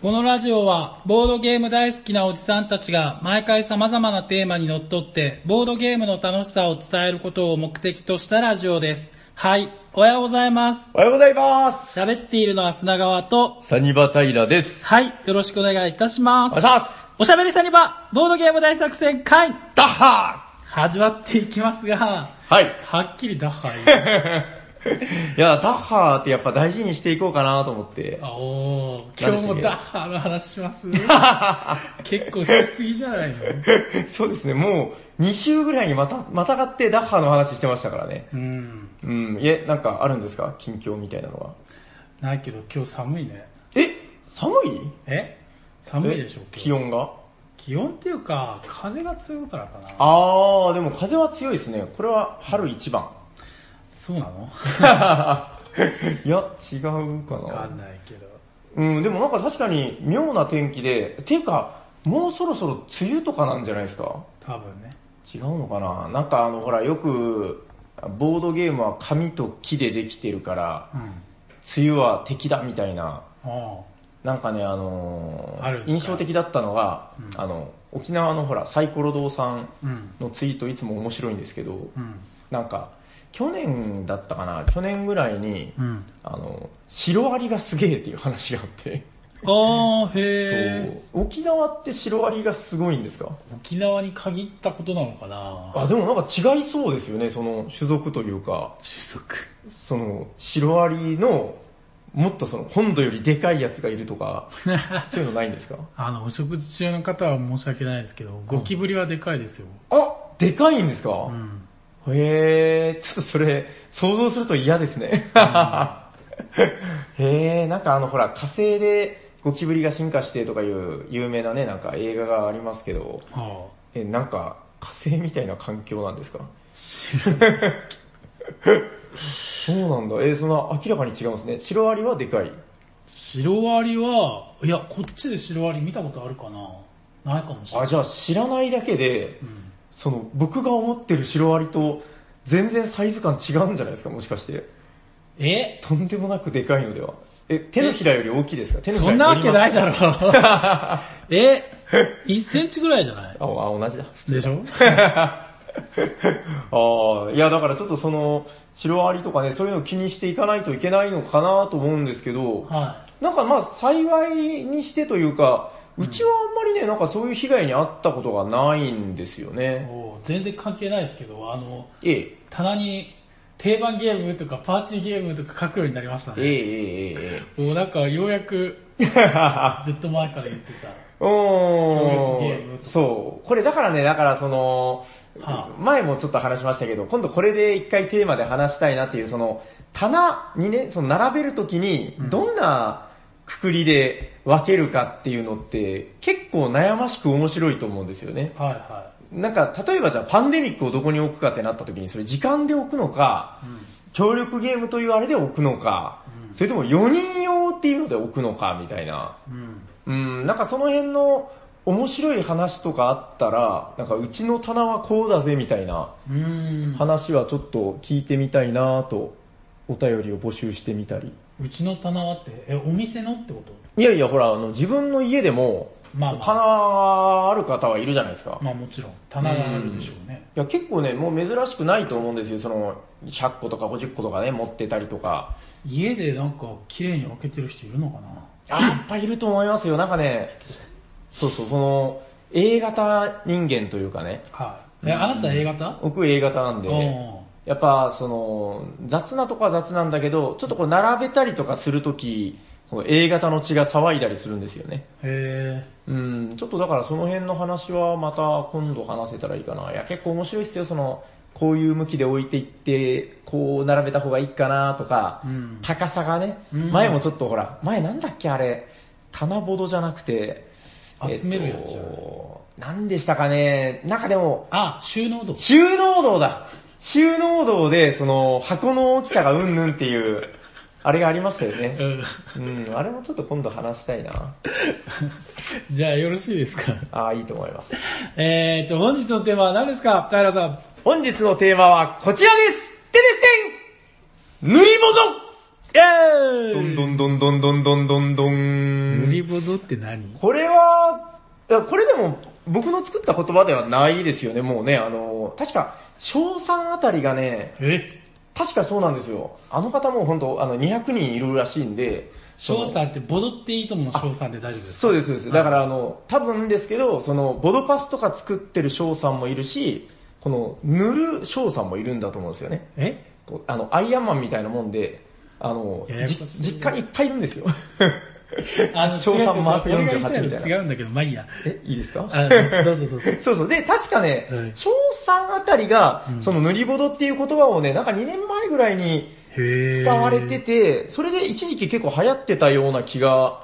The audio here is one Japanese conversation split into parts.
このラジオは、ボードゲーム大好きなおじさんたちが、毎回様々なテーマにのっとって、ボードゲームの楽しさを伝えることを目的としたラジオです。はい、おはようございます。おはようございます。喋っているのは砂川と、サニバタイラです。はい、よろしくお願いいたしますお願いし。ます。おしゃべりサニバ、ボードゲーム大作戦会、ダッハ始まっていきますが、ーはい。はっきりダッハイ。いや、ダッハーってやっぱ大事にしていこうかなと思って。あおー、今日もダッハーの話します？結構しすぎじゃないの？そうですね、もう2週ぐらいにまた、またがってダッハーの話してましたからね。うん。うん、いえ、なんかあるんですか？近況みたいなのは。ないけど今日寒いね。え？寒い？え？寒いでしょ気温が？気温っていうか、風が強いからかな。あー、でも風は強いですね。これは春一番。そうなの？いや、違うかわかなんないけど。うん、でもなんか確かに妙な天気で、ていうか、もうそろそろ梅雨とかなんじゃないですか？多分ね。違うのかな？なんかあの、ほら、よく、ボードゲームは紙と木でできてるから、うん。梅雨は敵だみたいな、あなんかね、あのーあるんですか？印象的だったのが、うんあの、沖縄のほら、サイコロ堂さんあ。うん。のツイートいつも面白いんですけど、うん。なんか、去年だったかな去年ぐらいに、うん。あの、シロアリがすげえっていう話があって、あー、へそう沖縄ってシロアリがすごいんですか？ー。沖縄に限ったことなのかなあ、でもなんか違いそうですよね、その種族というか、種族。そのシロアリの、もっとその本土よりでかいやつがいるとか、そういうのないんですか？あの、お食事中の方は申し訳ないですけど、ゴキブリはでかいですよ。あ、でかいんですか、うん。へえ、ちょっとそれ、想像すると嫌ですね。へえ、なんかあのほら、火星でゴキブリが進化してとかいう有名なね、なんか映画がありますけど、はあ。え、なんか火星みたいな環境なんですか？そうなんだ。えーその明らかに違うんですね。シロアリはでかい。シロアリは、いや、こっちでシロアリ見たことあるかなないかもしれなあ、い。じゃあ知らないだけで、うん。その僕が思ってるシロアリと全然サイズ感違うんじゃないですか、もしかして。え？とんでもなくでかいのでは。え、手のひらより大きいですか？手のひらそんなわけないだろ。ろ。え ?1 センチぐらいじゃない？あ、あ同じだ。でしょ？ああ、いやだからちょっとその、シロアリとかね、そういうのを気にしていかないといけないのかなと思うんですけど、はなんかまあ幸いにしてというか、うちはあんまりね、なんかそういう被害に遭ったことがないんですよい。ね。全然関係ないですけど、あの、ええ、棚に定番ゲームとかパーティーゲームとか書くようになりましたええ、ね。ええ、えもうなんかようやくえ。ずっと前から言ってた。お協力ゲーそう。これだからね、だからその、は前もちょっと話しましたけど、今度これで一回テーマで話したいなっていう、その、棚にね、その並べるときに、どんなくくりで分けるかっていうのって、結構悩ましく面白いと思うんですよね。はいはなんか、例えばじゃあパンデミックをどこに置くかってなったときに、それ時間で置くのか、い。うん。協力ゲームというあれで置くのか、うんそれとも4人用っていうので置くのかみたいな。うん。うん、なんかその辺の面白い話とかあったら、なんかうちの棚はこうだぜみたいな。話はちょっと聞いてみたいなと、お便りを募集してみたり。うちの棚はって、え、お店のってこと？いやいや、ほら、あの、自分の家でも、まあまあ棚ある方はいるじゃないですか。まあもちろん、棚があるでしょうね。いや、結構ね、もう珍しくないと思うんですよ。その、100個とか50個とかね、持ってたりとか。家でなんか綺麗に分けてる人いるのかな？あ、やっぱいると思いますよ。なんかね、そうそう、この、A 型人間というかね、はい。え、あなた A 型？僕 A 型なんで、おやっぱ、その、雑なとこは雑なんだけど、ちょっとこう並べたりとかするとき、この A 型の血が騒いだりするんですよね。へうん、ちょっとだからその辺の話はまた今度話せたらいいかな。いや、結構面白いっすよ、その、こういう向きで置いていって、こう並べた方がいいかなとか、うん。高さがね、うん。前もちょっとほら、前なんだっけあれ、棚ボードじゃなくて、集めるやつじゃない？えっと何でしたかね、なんかでも、あ、収納度。収納道だ収納道で、その、箱の大きさがうんぬんっていう、あれがありましたよね。うん。うん、あれもちょっと今度話したいな。じゃあよろしいですか？ああ、いいと思います。えーと、本日のテーマは何ですか？平さん。本日のテーマはこちらですてですてん塗り物イェーイどんどんどんどんどんどんどんどん。塗りボドって何？これは、これでも僕の作った言葉ではないですよね、もうね。あの、確か、小3あたりがね、え？確かそうなんですよ。あの方も本当あの、200人いるらしいんで、翔さんってボドっていいと思うの翔さんで大丈夫ですか？そうです、そうです。だからあの、多分ですけど、その、ボドパスとか作ってる翔さんもいるし、この、塗る翔さんもいるんだと思うんですよね。え？あの、アイアンマンみたいなもんで、あの、じやや実家にいっぱいいるんですよ。あの、違う違う違う48みたいな俺が言ったの違うんだけど、まあいいや。え、いいですか？あ どうぞどうぞ。そうそう。で、確かねはい、翔さんあたりがう、んその塗りボドっていう言葉をね、なんか2年前ぐらいにへー伝われてて、それで一時期結構流行ってたような気が、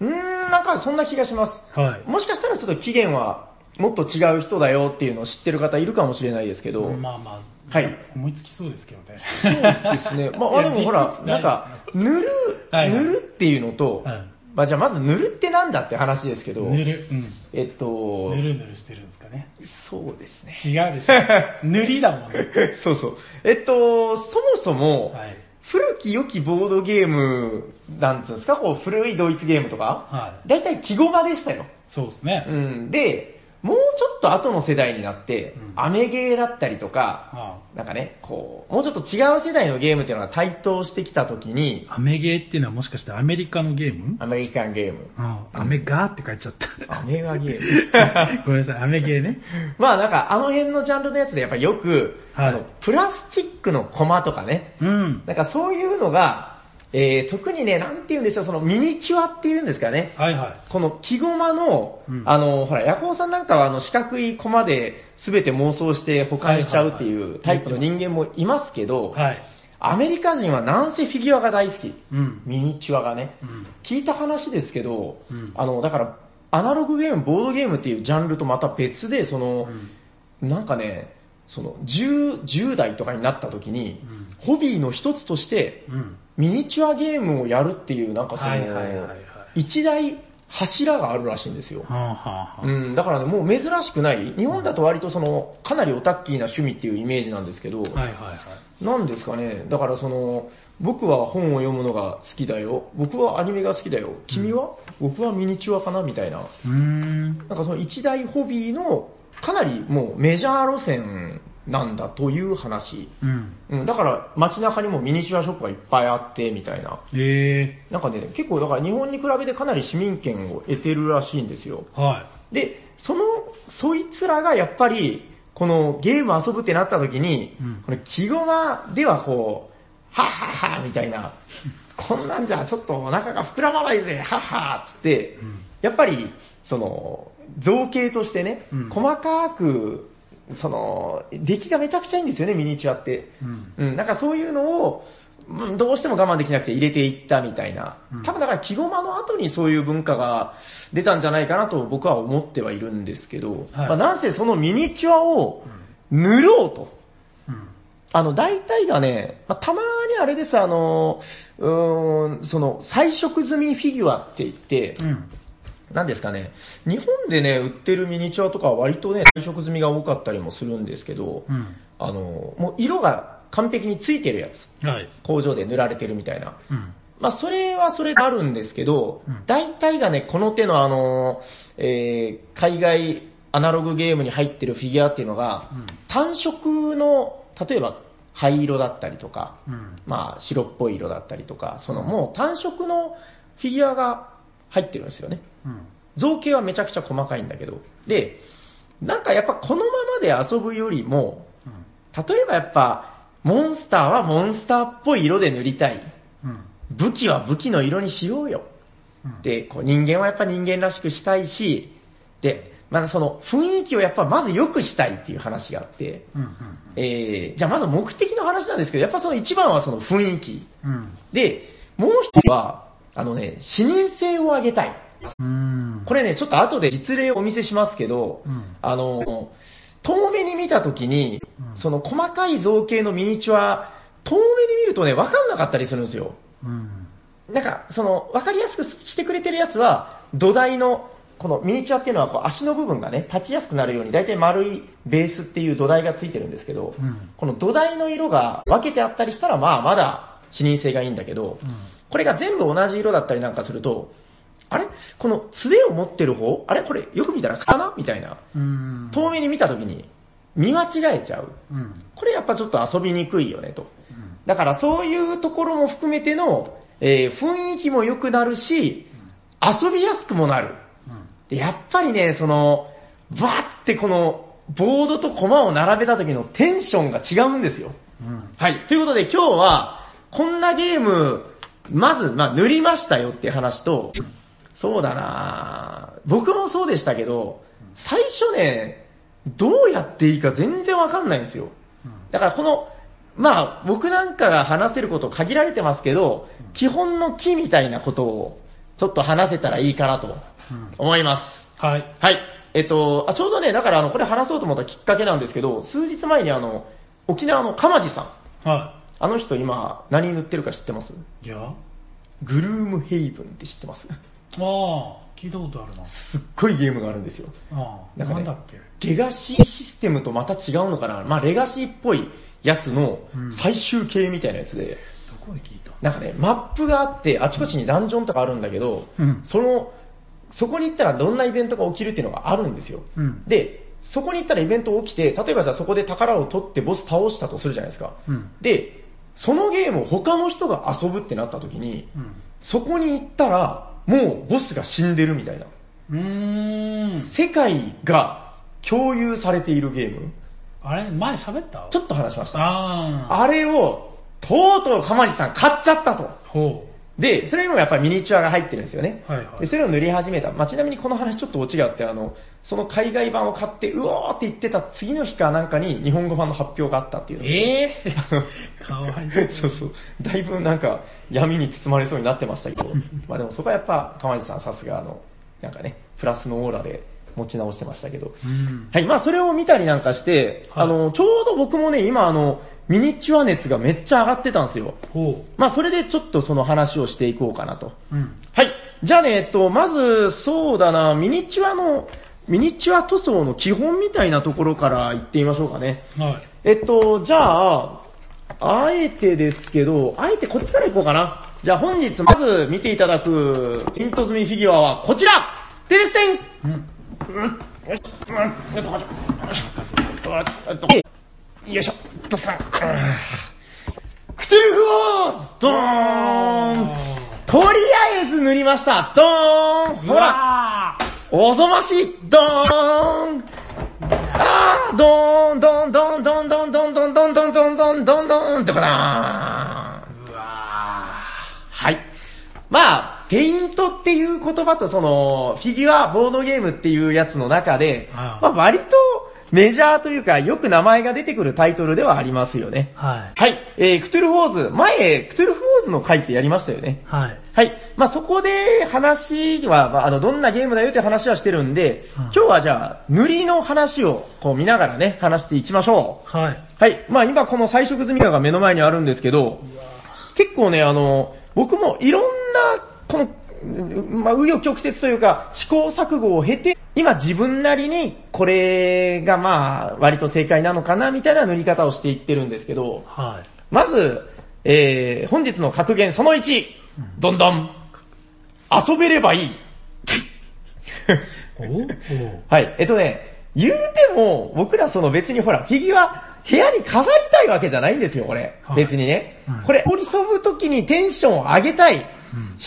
うーん、なんかそんな気がします。はい。もしかしたらちょっと期限はもっと違う人だよっていうのを知ってる方いるかもしれないですけど、まあまあ、はい思いつきそうですけどね。そうですね。まあ、あでもほら、なんか、塗る、塗るっていうのと、はいまあじゃあまず塗るってなんだって話ですけど、塗る、うん。えっとぬ、るぬるしてるんですかね。そうですね。違うでしょ。塗りだもんね。そうそう。えっと、そもそも、はい。古き良きボードゲーム、なんつうんですか、こう古いドイツゲームとか、はい。だいたい記号場でしたよ。そうですね。うん。で、もうちょっと後の世代になって、うんアメゲーだったりとか、あなんかね、こう、もうちょっと違う世代のゲームっていうのが台頭してきた時に、あアメゲーっていうのはもしかしてアメリカのゲーム？アメリカンゲーム。あアメガーって書いちゃった。アメガゲーム。ごめんなさい、アメゲーね。まあなんかあの辺のジャンルのやつでやっぱよく、はいあの、プラスチックのコマとかね、うん。なんかそういうのが、えー、特にね、なんて言うんでしょう、そのミニチュアっていうんですかね。はいはい。この木駒の、うんあの、ほら、ヤコウさんなんかはあの四角いコマで全て妄想して保管しちゃうってはいうタイプの人間もいますけど、はい。アメリカ人はなんせフィギュアが大好き。うん。ミニチュアがね。うん。聞いた話ですけど、うんあの、だから、アナログゲーム、ボードゲームっていうジャンルとまた別で、その、なんかね、その、10、10代とかになった時に、うんホビーの一つとして、うん。ミニチュアゲームをやるっていう、なんかその。一大柱があるらしいんですよ。はあはあはあ。うん、だからね、もう珍しくない。日本だと割とその、かなりオタッキーな趣味っていうイメージなんですけど、はいはいはい。なんですかね、だからその、僕は本を読むのが好きだよ。僕はアニメが好きだよ。君は、僕はミニチュアかなみたいな。うーん。なんかその一大ホビーの、かなりもうメジャー路線なんだという話。うん。うん、だから街中にもミニチュアショップがいっぱいあって、みたいな。えなんかね、結構だから日本に比べてかなり市民権を得てるらしいんですよ。ー。はで、その、そいつらがやっぱり、このゲーム遊ぶってなった時に、うんこの木駒ではこう、はっはっはみたいな、こんなんじゃちょっとお腹が膨らまないぜ、はっはっつって、んやっぱり、その、造形としてね、うん細かく、その、出来がめちゃくちゃいいんですよね、ミニチュアって。い。うん。うん、なんかそういうのを、うんどうしても我慢できなくて入れていったみたいなうん。多分だから木駒の後にそういう文化が出たんじゃないかなと僕は思ってはいるんですけど、はいまあなんせそのミニチュアを塗ろうと。うん。あの、大体がね、まあ、たまにあれです、あの、うーん、その、彩色済みフィギュアって言って、うん。なんですかね、日本でね、売ってるミニチュアとかは割とね、彩色済みが多かったりもするんですけど、うん。あの、もう色が完璧についてるやつ。はい。工場で塗られてるみたいな。うん。まあそれはそれであるんですけどうん、大体がね、この手のあの、えー、海外アナログゲームに入ってるフィギュアっていうのが、うん単色の、例えば灰色だったりとか、うん。まあ白っぽい色だったりとか、そのもう単色のフィギュアが入ってるんですよね。うん。造形はめちゃくちゃ細かいんだけど。で、なんかやっぱこのままで遊ぶよりも、例えばやっぱ、モンスターはモンスターっぽい色で塗りたい。うん。武器は武器の色にしようよ。うんで、こう人間はやっぱ人間らしくしたいし、で、まずその雰囲気をやっぱまず良くしたいっていう話があって、うん。えー、じゃあまず目的の話なんですけど、やっぱその一番はその雰囲気。うん。で、で、もう一つは、あのね、視認性を上げたい。うん。これね、ちょっと後で実例をお見せしますけど、うん。あの、遠目に見たときに、うんその細かい造形のミニチュア、遠目で見るとね、わかんなかったりするんですよ。うん。なんか、その、わかりやすくしてくれてるやつは、土台の、このミニチュアっていうのはこう足の部分がね、立ちやすくなるように、だいたい丸いベースっていう土台がついてるんですけど、うん。この土台の色が分けてあったりしたら、まあまだ視認性がいいんだけど、これが全部同じ色だったりなんかすると、あれ？この杖を持ってる方？あれ？これよく見たらかなみたいな。うん。遠目に見た時に見間違えちゃう。うん。これやっぱちょっと遊びにくいよねと。だからそういうところも含めての、えー雰囲気も良くなるし、遊びやすくもなる。でやっぱりね、その、バーってこの、ボードとコマを並べた時のテンションが違うんですよ。うん。はい。ということで今日は、こんなゲーム、まず、まあ、塗りましたよっていう話と、そうだな僕もそうでしたけど、最初ね、どうやっていいか全然わかんないんですよ。だからこの、まあ、僕なんかが話せること限られてますけど、基本の木みたいなことを、ちょっと話せたらいいかなと思います。はい。はい。えっと、あ、ちょうどね、だからあの、これ話そうと思ったきっかけなんですけど、数日前にあの、沖縄の鎌地さん。はあの人今、何塗ってるか知ってます？い。いやあグルームヘイブンって知ってます？あ、聞いたことあるな。すっごいゲームがあるんですよ。ああ、なんかねなんだっけ？レガシーシステムとまた違うのかな？まあレガシーっぽいやつの最終形みたいなやつで、どこで聞いた？なんかね、マップがあって、あちこちにダンジョンとかあるんだけど、うんその、そこに行ったらどんなイベントが起きるっていうのがあるんですよ。うん。で、そこに行ったらイベント起きて、例えばじゃあそこで宝を取ってボス倒したとするじゃないですか。うん。で、そのゲームを他の人が遊ぶってなった時に、うん。そこに行ったら、もうボスが死んでるみたいな。うーん。世界が共有されているゲーム。あれ、前喋った？ちょっと話しました。ああ。あれを、とうとうかまじさん買っちゃったと。ほで、それにもやっぱりミニチュアが入ってるんですよね。う。はいはいで、。それを塗り始めた。まあ、ちなみにこの話ちょっとオチがあって、あの、その海外版を買って、うおーって言ってた次の日かなんかに日本語版の発表があったっていうのええ かわいい。そうそう。だいぶなんか闇に包まれそうになってましたけど、まあでもそこはやっぱ、かまじさんさすがあの、なんかね、プラスのオーラで持ち直してましたけど。うん。はい、まあそれを見たりなんかして、はいあの、ちょうど僕もね、今あの、ミニチュア熱がめっちゃ上がってたんですよ。ほまあそれでちょっとその話をしていこうかなと。う。うん。はい。じゃあね、えっと、まず、そうだな、ミニチュアの、ミニチュア塗装の基本みたいなところから言ってみましょうかね。はい。えっと、じゃあ、あえてですけど、あえてこっちから行こうかな。じゃあ本日まず見ていただくピント済みフィギュアはこちらテレステンよいしょ、ドサン。クトゥルフォースドーン。とりあえず塗りました。ドーン。ほら。らおぞましい。ドーン。あー。ドーン。ドーン。ドーン。ドーン。ドーン。ドーン。ドーン。ドーン。ドーン。ドーン。ドーン。ドーン。ドーン。ってかなうわはい。まあ、ペイントっていう言葉とその、フィギュア、ボードゲームっていうやつの中で、まあ割とメジャーというか、よく名前が出てくるタイトルではありますよね。はい。はい。えー、クトゥルフウォーズ。前、クトゥルフウォーズの回ってやりましたよね。はい。はい。まあそこで話は、まああの、どんなゲームだよって話はしてるんで、うん今日はじゃあ、塗りの話をこう見ながらね、話していきましょう。はい。はい。まあ今この彩色済みがが目の前にあるんですけど、結構ね、あの、僕もいろんな、この、うんまあ、紆余曲折というか、試行錯誤を経て、今自分なりに、これがまあ、割と正解なのかな、みたいな塗り方をしていってるんですけど、はい。まず、えー、本日の格言その1、どんどん、遊べればいい。はい。えっとね、言うても、僕らその別にほら、フィギュア、部屋に飾りたいわけじゃないんですよ、これ。はい別にねうん。これ、折り添ぶ時にテンションを上げたい。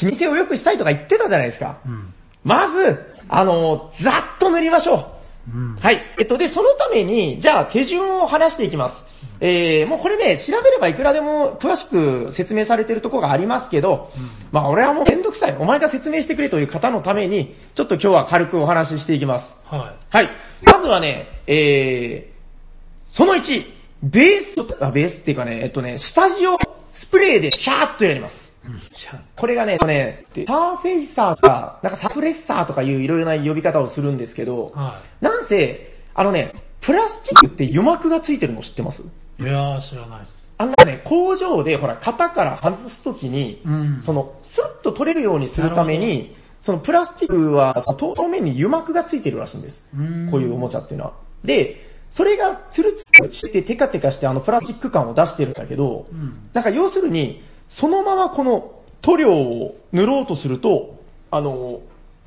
老舗を良くしたいとか言ってたじゃないですか。うん。まず、あの、ざっと塗りましょうんう。。はい。えっと、で、そのために、じゃあ手順を話していきます。えー、もうこれね、調べればいくらでも詳しく説明されてるところがありますけど、まあ俺はもうめんどくさい。お前が説明してくれという方のために、ちょっと今日は軽くお話ししていきます。ははい。まずはね、えー、その1、ベース、あ、ベースっていうかね、えっとね、下地をスプレーでシャーッとやります。い。じゃこれがね、ね、サーフェイサーとか、なんかサプレッサーとかいういろいろな呼び方をするんですけどあ、、はなんせ、あのね、プラスチックって油膜がついてるの知ってます？い。いやー、知らないっす。あのね、工場でほら、型から外すときに、うんその、スッと取れるようにするために、そのプラスチックは、その表面に油膜がついてるらしいんです。うんこういうおもちゃっていうのは。で、それがツルツルしてテカテカしてあのプラスチック感を出してるんだけど、んなんか要するに、そのままこの塗料を塗ろうとすると、あの、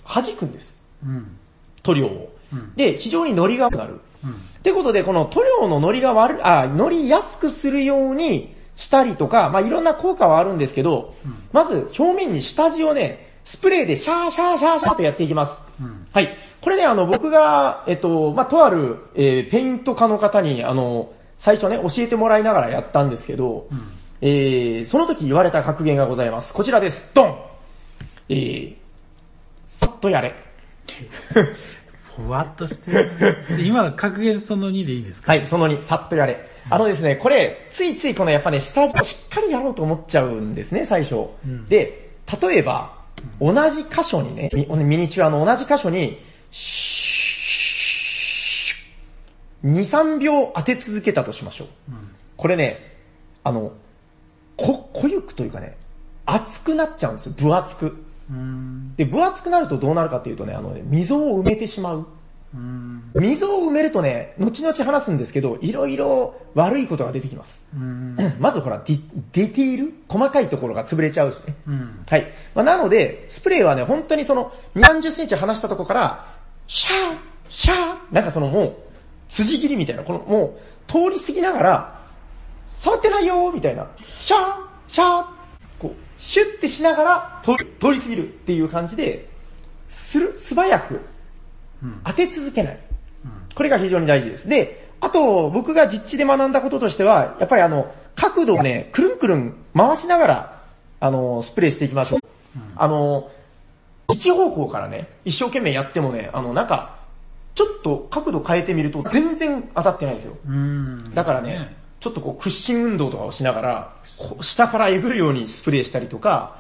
弾くんです。うん。塗料を。うん。で、非常に乗りが悪くなる。うん。ってことで、この塗料の乗りが悪い、あ、乗りやすくするようにしたりとか、まあいろんな効果はあるんですけど、まず表面に下地をね、スプレーでシャーシャーシャーシャーとやっていきます。うん。はい。これね、あの、僕が、えっと、まあ、とある、えーペイント家の方に、あの、最初ね、教えてもらいながらやったんですけど、うん。えー、その時言われた格言がございます。こちらです。ドンえー、さっとやれ。ふわっとしてる。今、格言その2でいいですか？はい、その2、さっとやれ。あのですね、これ、ついついこのやっぱね、下地をしっかりやろうと思っちゃうんですね、最初。んで、例えば、同じ箇所にね、ミミニチュアの同じ箇所に、2、3秒当て続けたとしましょう。これね、あの、こ、濃ゆくというかね、熱くなっちゃうんですよ、分厚く。うん。で、分厚くなるとどうなるかっていうとね、あのね、溝を埋めてしまう。うん。溝を埋めるとね、後々話すんですけど、いろいろ悪いことが出てきます。うん。まずほら、ディディティール？細かいところが潰れちゃうしね。うん。はい。まあ、なので、スプレーはね、本当にその、2、30センチ離したところから、シャー、シャー、なんかそのもう、辻切りみたいな、このもう、通り過ぎながら、触ってないよーみたいな、シャー、シャー、こう、シュッてしながら、通り通り過ぎるっていう感じで、する、素早く、うん。当て続けない。うん。これが非常に大事です。で、あと、僕が実地で学んだこととしては、やっぱりあの、角度をね、くるんくるん回しながら、あの、スプレーしていきましょう。あの、一方向からね、一生懸命やってもね、あの、なんか、ちょっと角度変えてみると全然当たってないんですよ。うん。だからね、ちょっとこう屈伸運動とかをしながら、下からえぐるようにスプレーしたりとか、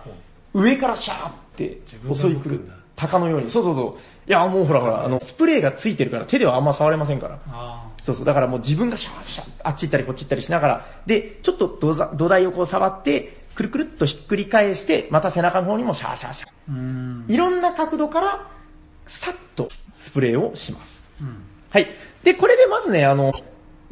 上からシャーって襲い来る。鷹のように。そうそうそう。いや、もうほらほら、あの、スプレーがついてるから手ではあんま触れませんから。あそうそう。だからもう自分がシャーシャー、あっち行ったりこっち行ったりしながら、で、ちょっと土台をこう触って、くるくるっとひっくり返して、また背中の方にもシャーシャーシャー。いろんな角度から、さっとスプレーをします。うん。はい。で、これでまずね、あの、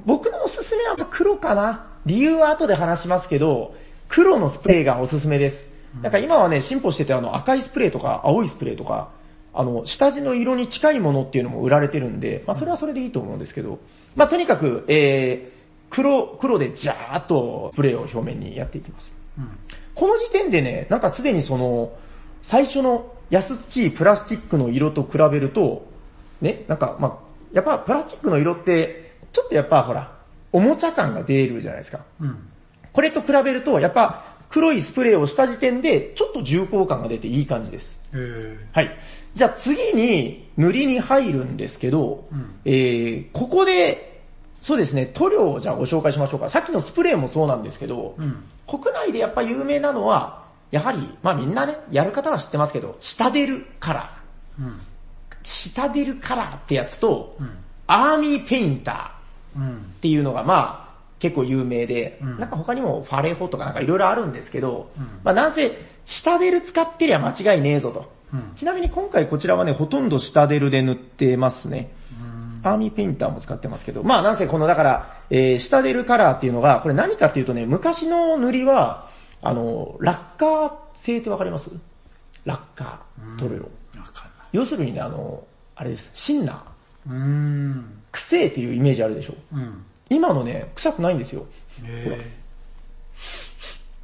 僕のおすすめは黒かな。理由は後で話しますけど、黒のスプレーがおすすめです。だから今はね、進歩しててあの赤いスプレーとか青いスプレーとか、あの、下地の色に近いものっていうのも売られてるんで、まあそれはそれでいいと思うんですけど、まあとにかく、えー、黒、黒でジャーっとスプレーを表面にやっていきます。うん。この時点でね、なんかすでにその、最初の安っちいプラスチックの色と比べると、ね、なんかまあ、やっぱプラスチックの色って、ちょっとやっぱほら、おもちゃ感が出るじゃないですか。うん。これと比べると、やっぱ黒いスプレーをした時点で、ちょっと重厚感が出ていい感じです。えー。はい。じゃあ次に塗りに入るんですけど、うんえー、ここで、そうですね、塗料をじゃあご紹介しましょうか。さっきのスプレーもそうなんですけど、うん。国内でやっぱ有名なのは、やはり、まあみんなね、やる方は知ってますけど、下出るカラー。うん。下出るカラーってやつと、うん。アーミーペインター。うん。っていうのがまあ結構有名で、うんなんか他にもファレホとかなんかいろいろあるんですけど、うんまあなんせ下デル使ってりゃ間違いねえぞと。うん。ちなみに今回こちらはね、ほとんど下デルで塗ってますね。うん。アーミーペインターも使ってますけど、まあなんせこのだから、えー、下デルカラーっていうのが、これ何かっていうとね、昔の塗りは、あの、ラッカー製ってわかります？ラッカー、塗料。要するにね、あの、あれです、シンナー。うーん。癖っていうイメージあるでしょ。うん。今のね、臭くないんですよ。え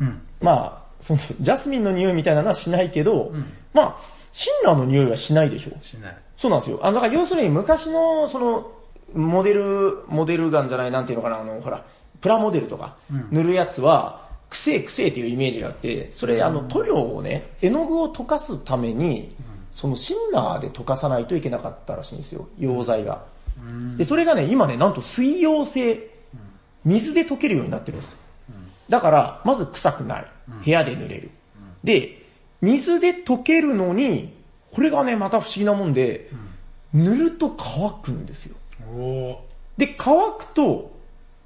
ー。うん。まあ、その、ジャスミンの匂いみたいなのはしないけど、んまあ、シンナーの匂いはしないでしょ。しない。そうなんですよ。あの、だから要するに昔の、その、モデル、モデルガンじゃない、なんていうのかな、あの、ほら、プラモデルとかうん、塗るやつは、くせえくせえっていうイメージがあって、それ、あの、塗料をね、絵の具を溶かすために、そのシンナーで溶かさないといけなかったらしいんですよ、溶剤が。うん。で、それがね、今ね、なんと水溶性、水で溶けるようになってるんです。だから、まず臭くない。部屋で塗れる。で、水で溶けるのに、これがね、また不思議なもんで、塗ると乾くんですよ。で、乾くと、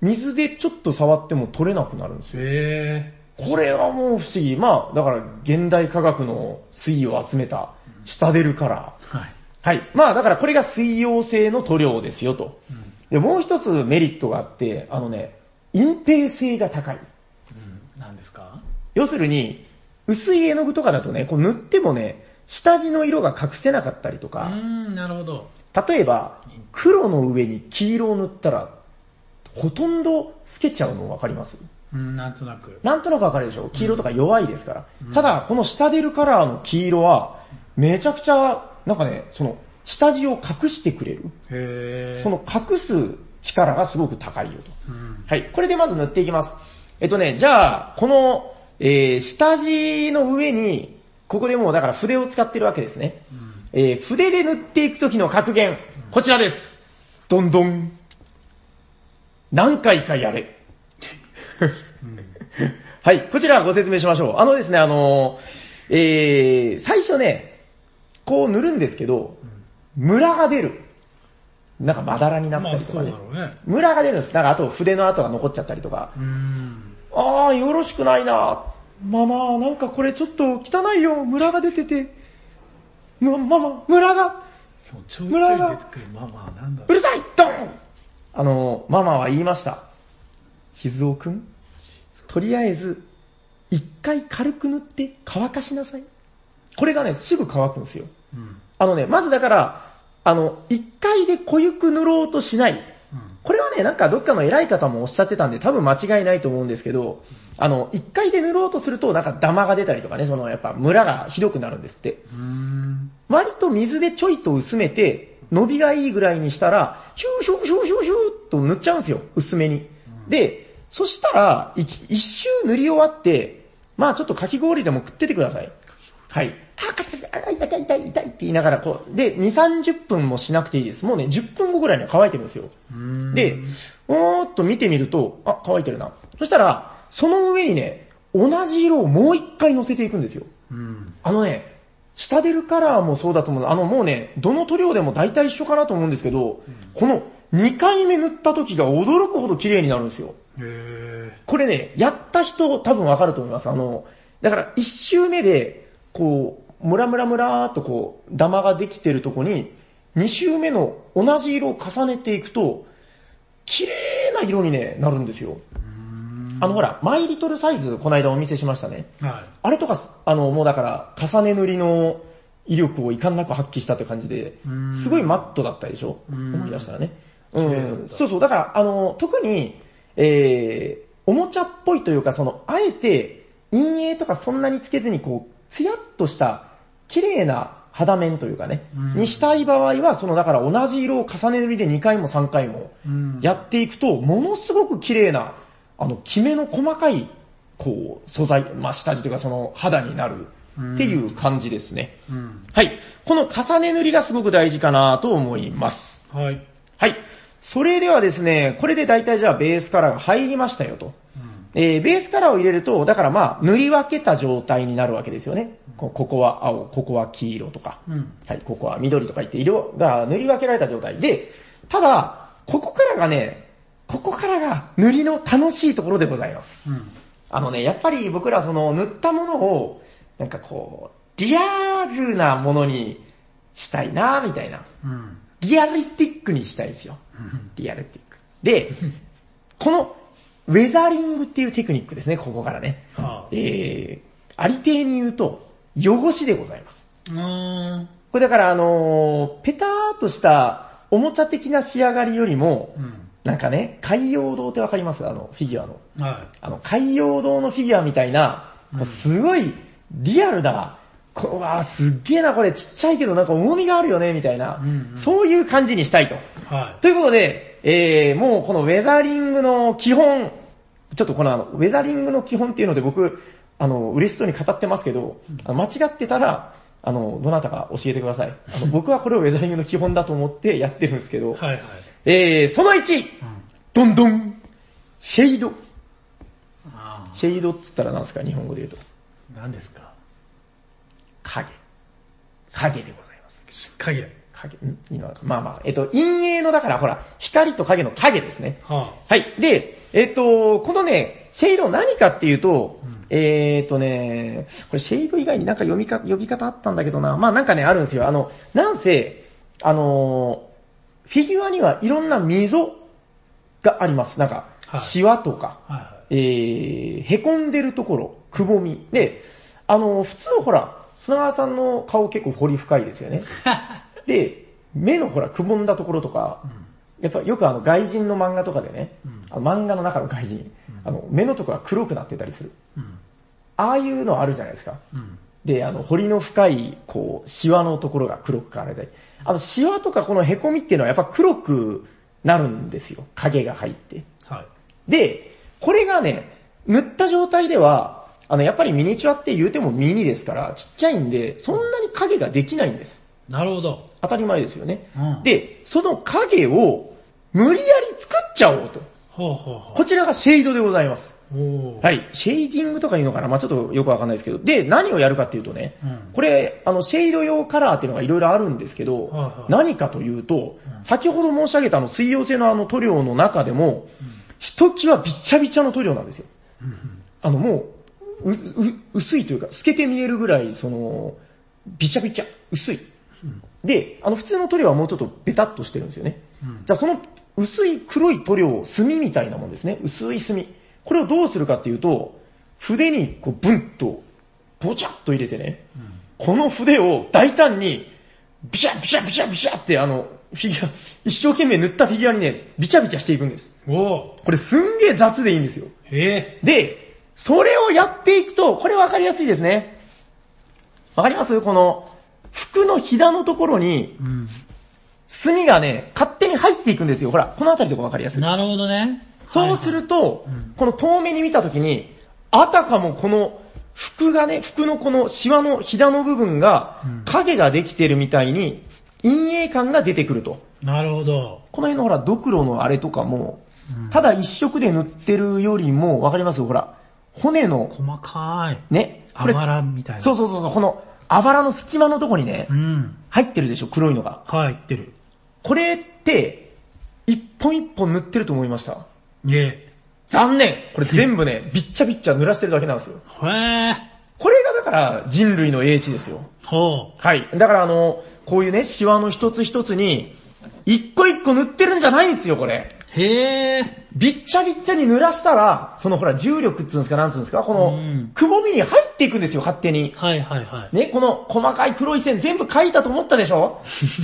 水でちょっと触っても取れなくなるんですよ。えこれはもう不思議。まあ、だから、現代科学の水を集めた、下出るカラー。ー。はい。はい。まあだからこれが水溶性の塗料ですよと。で、もう一つメリットがあって、あのね、隠蔽性が高い。うん。何ですか？要するに、薄い絵の具とかだとね、こう塗ってもね、下地の色が隠せなかったりとか、ん、なるほど。例えば、黒の上に黄色を塗ったら、ほとんど透けちゃうの分かります？うん、なんとなく。なんとなくわかるでしょ？黄色とか弱いですから。ただ、この下出るカラーの黄色は、めちゃくちゃ、なんかね、その、下地を隠してくれる。その隠す力がすごく高いよと。うん。はい。これでまず塗っていきます。えっとね、じゃあ、この、えー、下地の上に、ここでもうだから筆を使ってるわけですね。えー、筆で塗っていくときの格言、こちらです。どんどん。何回かやれ。はい、こちらご説明しましょう。あのですね、あのー、えー、最初ね、こう塗るんですけど、ムラが出る。なんかまだらになったりとかね。ムラが出るんです。なんかあと筆の跡が残っちゃったりとか。あー、よろしくないなママ、なんかこれちょっと汚いよ。ムラが出てて。ま、ママ、ムラが、そう、ちょいちょい出てくる。まあまあ、なんだろうるさいドンあの、ママは言いました。静雄くん、とりあえず、一回軽く塗って乾かしなさい。これがね、すぐ乾くんですよ。う。うん。あのね、まずだから、あの、一回で濃ゆく塗ろうとしない。うん。これはね、なんかどっかの偉い方もおっしゃってたんで多分間違いないと思うんですけど、あの、一回で塗ろうとするとなんかダマが出たりとかね、そのやっぱムラがひどくなるんですって。割と水でちょいと薄めて、伸びがいいぐらいにしたら、ヒューヒューヒューヒューヒューと塗っちゃうんですよ、薄めに。で、そしたら、一一周塗り終わって、まあちょっとかき氷でも食っててください。はい。あ、痛い痛い痛い痛いって言いながらこう、で、2、30分もしなくていいです。もうね、10分後ぐらいには乾いてるんですよ。で、おーっと見てみると、あ、乾いてるな。そしたら、その上にね、同じ色をもう一回乗せていくんですよ。うん。あのね、下出るカラーもそうだと思う。あのもうね、どの塗料でも大体一緒かなと思うんですけど、この2回目塗った時が驚くほど綺麗になるんですよ。へこれね、やった人多分わかると思います。あの、だから1周目で、こう、ムラムラムラーっとこう、ダマができてるとこに、2周目の同じ色を重ねていくと、綺麗な色にね、なるんですよ。あのほら、マイリトルサイズこの間お見せしましたね。ー。はい。あれとか、あの、もうだから、重ね塗りの威力をいかんなく発揮したって感じでう、んすごいマットだったでしょ？うん思い出したらね。うんそうそう。だから、あの、特に、えー、おもちゃっぽいというか、その、あえて、陰影とかそんなにつけずに、こう、ツヤっとした、綺麗な肌面というかね、うんにしたい場合は、その、だから同じ色を重ね塗りで2回も3回も、うん。やっていくと、ものすごく綺麗な、あの、キメの細かい、こう、素材、まあ、下地というかその肌になるっていう感じですね。うん。はい。この重ね塗りがすごく大事かなと思います。はい。はい。それではですね、これで大体じゃあベースカラーが入りましたよと。うん。えー、ベースカラーを入れると、だからまあ、塗り分けた状態になるわけですよね。こここは青、ここは黄色とか。うん。はい、ここは緑とか言って色が塗り分けられた状態で、ただ、ここからがね、ここからが塗りの楽しいところでございます。うん。あのね、やっぱり僕らその塗ったものを、なんかこう、リアルなものにしたいなみたいな。うん。リアリスティックにしたいですよ。リアリスティック。で、このウェザリングっていうテクニックですね、ここからね。はえー、ありていに言うと、汚しでございます。あ。うーん。これだからあのーペターっとしたおもちゃ的な仕上がりよりも、うん。なんかね、海洋堂ってわかります？あの、フィギュアの。はあの、海洋堂のフィギュアみたいな、こうすごいリアルだ。こうわーすっげーな、これちっちゃいけどなんか重みがあるよね、みたいな、うんうんそういう感じにしたいと。い。はということで、えー、もうこのウェザリングの基本、ちょっとこのあの、ウェザリングの基本っていうので僕、あの、嬉しそうに語ってますけど、間違ってたら、あの、どなたか教えてください。あの、僕はこれをウェザリングの基本だと思ってやってるんですけど、い。はいはい。えー、その1、どんどん、シェイド。あシェイドっつったら何ですか、日本語で言うと。あ。何ですか？影。影でございます。影。影。まあまあ、えっと、陰影のだからほら、光と影の影ですね。ははい。で、えっと、このね、シェード何かっていうと、えっとね、これシェード以外になんか読みか、呼び方あったんだけどな。まあなんかね、あるんですよ。あの、なんせ、あの、フィギュアにはいろんな溝があります。なんかは、いシワとか、あ。はいはい。えー、へこんでるところ、くぼみ。で、あの、普通ほら、砂川さんの顔結構彫り深いですよね。で、目のほら、くぼんだところとか、やっぱよくあの外人の漫画とかでね、あの漫画の中の外人、あの目のところが黒くなってたりする。うん。ああいうのあるじゃないですか。うん。で、あの、彫りの深い、こう、シワのところが黒く変わられたり。あの、シワとかこの凹みっていうのはやっぱ黒くなるんですよ。影が入って。はい。で、これがね、塗った状態では、あの、やっぱりミニチュアって言うてもミニですから、ちっちゃいんで、そんなに影ができないんです。なるほど。当たり前ですよね。うんで、その影を無理やり作っちゃおうと。ほうほうほこちらがシェードでございます。はい。シェーディングとかいうのかなまあちょっとよくわかんないですけど。で、何をやるかっていうとね、うんこれ、あの、シェード用カラーっていうのがいろいろあるんですけど、はいはい何かというと、先ほど申し上げたあの水溶性のあの塗料の中でも、ひときわびっちゃびちゃの塗料なんですよ。あの、もう、う、う、薄いというか、透けて見えるぐらい、その、びちゃびちゃ、薄い。で、あの、普通の塗料はもうちょっとベタっとしてるんですよね。じゃあその薄い黒い塗料、墨みたいなもんですね。薄い墨。これをどうするかっていうと、筆にこうブンと、ボチャッと入れてね、この筆を大胆に、ビシャビシャビシャビシャってあの、フィギュア、一生懸命塗ったフィギュアにね、ビチャビチャしていくんです。おー。これすんげえ雑でいいんですよ。えで、それをやっていくと、これわかりやすいですね。わかります？この、服のひだのところに。墨がね、勝手に入っていくんですよ。ほら、この辺りとかわかりやすい。なるほどね。そうすると、この遠目に見たときに、あたかもこの服がね、服のこのシワのひだの部分が影ができてるみたいに、陰影感が出てくると。なるほど。この辺のほら、ドクロのあれとかも、ただ一色で塗ってるよりも、わかります？ほら、骨の、細かい。ね、あばらみたいな。そうそうそうそう、この、あばらの隙間のとこにねう、ん。入ってるでしょ、黒いのが。入ってる。これって、一本一本塗ってると思いました。いえ。残念これ全部ね、びっちゃびっちゃ濡らしてるだけなんですよ。へー。これがだから人類の英知ですよ。ほはい。だからあの、こういうね、シワの一つ一つに、一個一個塗ってるんじゃないんですよ、これ。う。へー。びっちゃびっちゃに濡らしたら、そのほら重力っつうんですか、なんつうんですか、このうん、くぼみに入っていくんですよ、勝手に。はいはいはい。ね、この細かい黒い線全部描いたと思ったでしょ？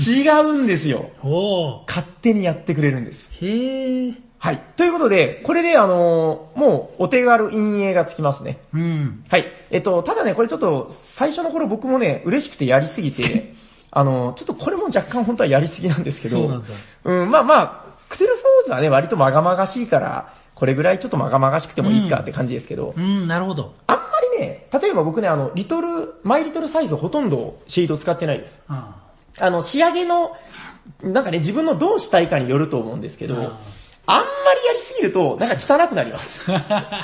違うんですよ。おー。勝手にやってくれるんです。へー。はい。ということで、これであのーもうお手軽陰影がつきますね。うん。はい。えっと、ただね、これちょっと、最初の頃僕もね、嬉しくてやりすぎて、あの、ちょっとこれも若干本当はやりすぎなんですけど、そうなんだうん、まあまあ、ズはね、割とまがまがしいから、これぐらいちょっとまがまがしくてもいいかって感じですけど、うん、なるほど。あんまりね、例えば僕ね、あの、リトル、マイリトルサイズほとんどシェード使ってないです。ああの、仕上げの、なんかね、自分のどうしたいかによると思うんですけど、ああんまりやりすぎると、なんか汚くなります。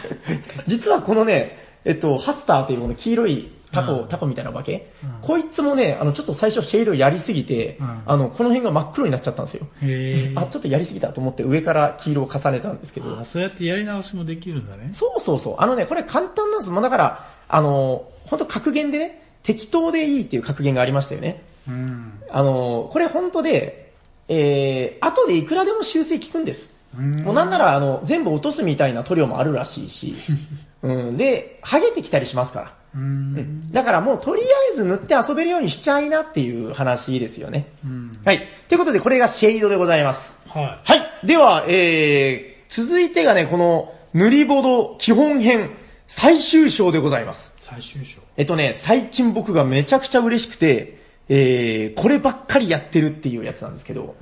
実はこのね、えっと、ハスターというこの黄色いタコ、うんタコみたいな化け、うんこいつもね、あの、ちょっと最初シェードやりすぎて、うんあの、この辺が真っ黒になっちゃったんですよ。へあ、ちょっとやりすぎたと思って上から黄色を重ねたんですけどー。あ、、そうやってやり直しもできるんだね。そうそうそう。あのね、これ簡単なんです。もうだから、あの、本当格言でね、適当でいいっていう格言がありましたよね。うん。あの、これ本当で、えー、後でいくらでも修正効くんです。うんもうなんなら、あの、全部落とすみたいな塗料もあるらしいし、うん、で、剥げてきたりしますから。う。うんん、だからもうとりあえず塗って遊べるようにしちゃいなっていう話ですよね。うん。はい。ということで、これがシェードでございます。ははい。では、えー、続いてがね、この、塗りボド基本編最終章でございます。い。最終章。えっとね、最近僕がめちゃくちゃ嬉しくて、えー、こればっかりやってるっていうやつなんですけど、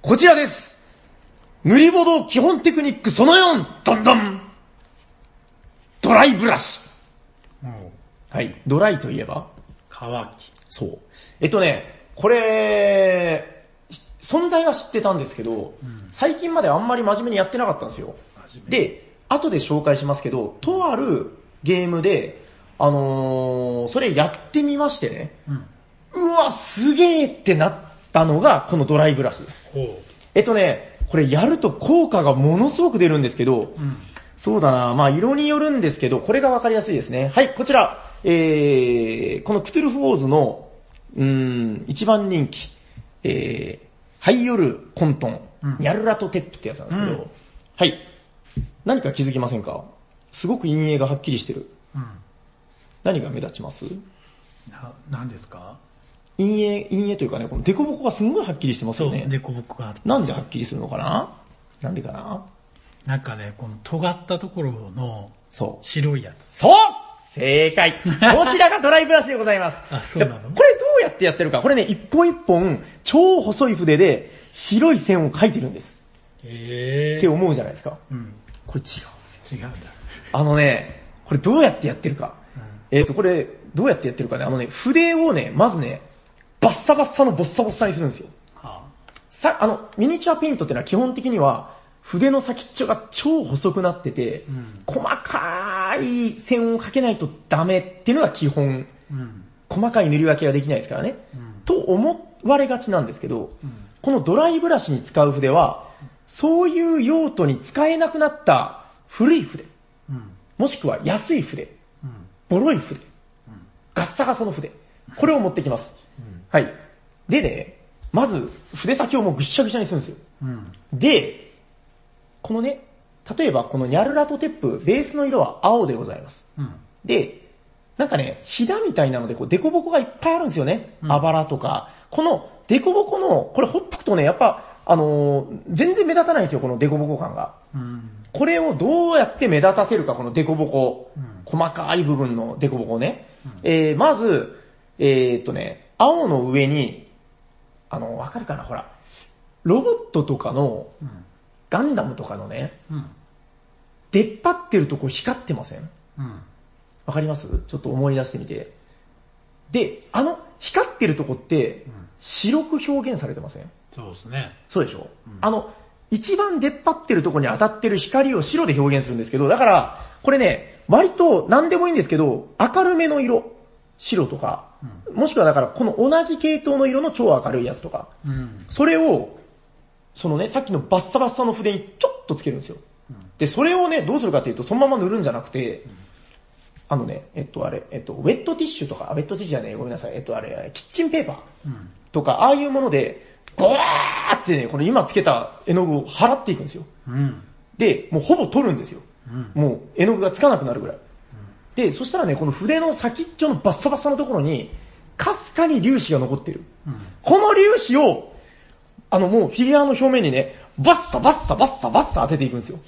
こちらです塗りボド基本テクニックその4、どんどんドライブラシ。はい。ドライといえば？乾き。そう。えっとね、これ、し存在は知ってたんですけど、最近まであんまり真面目にやってなかったんですよ。で、後で紹介しますけど、とあるゲームで、あのー、それやってみましてね、うん。うわ、すげーってなったのが、このドライブラシです。ほえっとね、これやると効果がものすごく出るんですけど、う。うん。そうだなまあ色によるんですけど、これがわかりやすいですね。はい、こちら、えー、このクトゥルフウォーズの、うーん、一番人気、えー、ハイヨルコントン、うんニャルラトテップってやつなんですけど、うんはい。何か気づきませんか？すごく陰影がはっきりしてる。うん。何が目立ちます？な、なんですか？陰影、陰影というかね、この凸凹がすごいはっきりしてますそう、よね。でこぼこが。なんではっきりするのかな？なんでかな？なんかね、この尖ったところのそう。白いやつ。そう正解 こちらがドライブラシでございます。あそうなの？これどうやってやってるか。これね、一本一本、超細い筆で白い線を描いてるんです。へって思うじゃないですか。うん。これ違うんですよ。違うんだ。あのね、これどうやってやってるか。うん。えっ、と、これ、どうやってやってるかね。あのね、筆をね、まずね、バッサバッサのボッサボッサにするんですよ。はさ、あの、ミニチュアペイントってのは基本的には、筆の先っちょが超細くなってて、うん細かい線を描けないとダメっていうのが基本。あ。うん。細かい塗り分けはできないですからね。うん。と思われがちなんですけど、うん。このドライブラシに使う筆は、そういう用途に使えなくなった古い筆、うん。もしくは安い筆、うん。ボロい筆、ガッサガサの筆、これを持ってきます。はい。でね、まず筆先をもうぐっしゃぐしゃにするんですよ。うん。で、このね、例えばこのニャルラトテップ、ベースの色は青でございます。うん。で、なんかね、ひだみたいなので、こう、デコボコがいっぱいあるんですよね。うんあばらとか。この、デコボコの、これほっとくとね、やっぱ、あのー全然目立たないんですよ、このデコボコ感が。うん。これをどうやって目立たせるか、このデコボコ。うん細かい部分のデコボコをね。えー、まず、えーっとね、青の上に、あの、わかるかなほら、ロボットとかの、うん。ガンダムとかのね、うん。出っ張ってるとこ光ってません？うん。わかります？ちょっと思い出してみて。で、あの、光ってるとこって、白く表現されてません？そうですね。そうでしょ、あの、一番出っ張ってるとこに当たってる光を白で表現するんですけど、だから、これね、割と何でもいいんですけど、明るめの色、白とか、もしくはだからこの同じ系統の色の超明るいやつとか、うん。それを、そのね、さっきのバッサバッサの筆にちょっとつけるんですよ。で、それをね、どうするかっていうと、そのまま塗るんじゃなくて、あのね、えっとあれ、えっと、ウェットティッシュとか、ウェットティッシュじゃねえ、ごめんなさい、えっとあれ、キッチンペーパー。とか、ああいうもので、ゴワーってね、この今つけた絵の具を払っていくんですよ。うん。で、もうほぼ取るんですよ。うん。もう絵の具がつかなくなるぐらい。で、そしたらね、この筆の先っちょのバッサバッサのところに、かすかに粒子が残ってる。この粒子を、あのもうフィギュアの表面にね、バッサバッサバッサバッサ当てていくんですよ。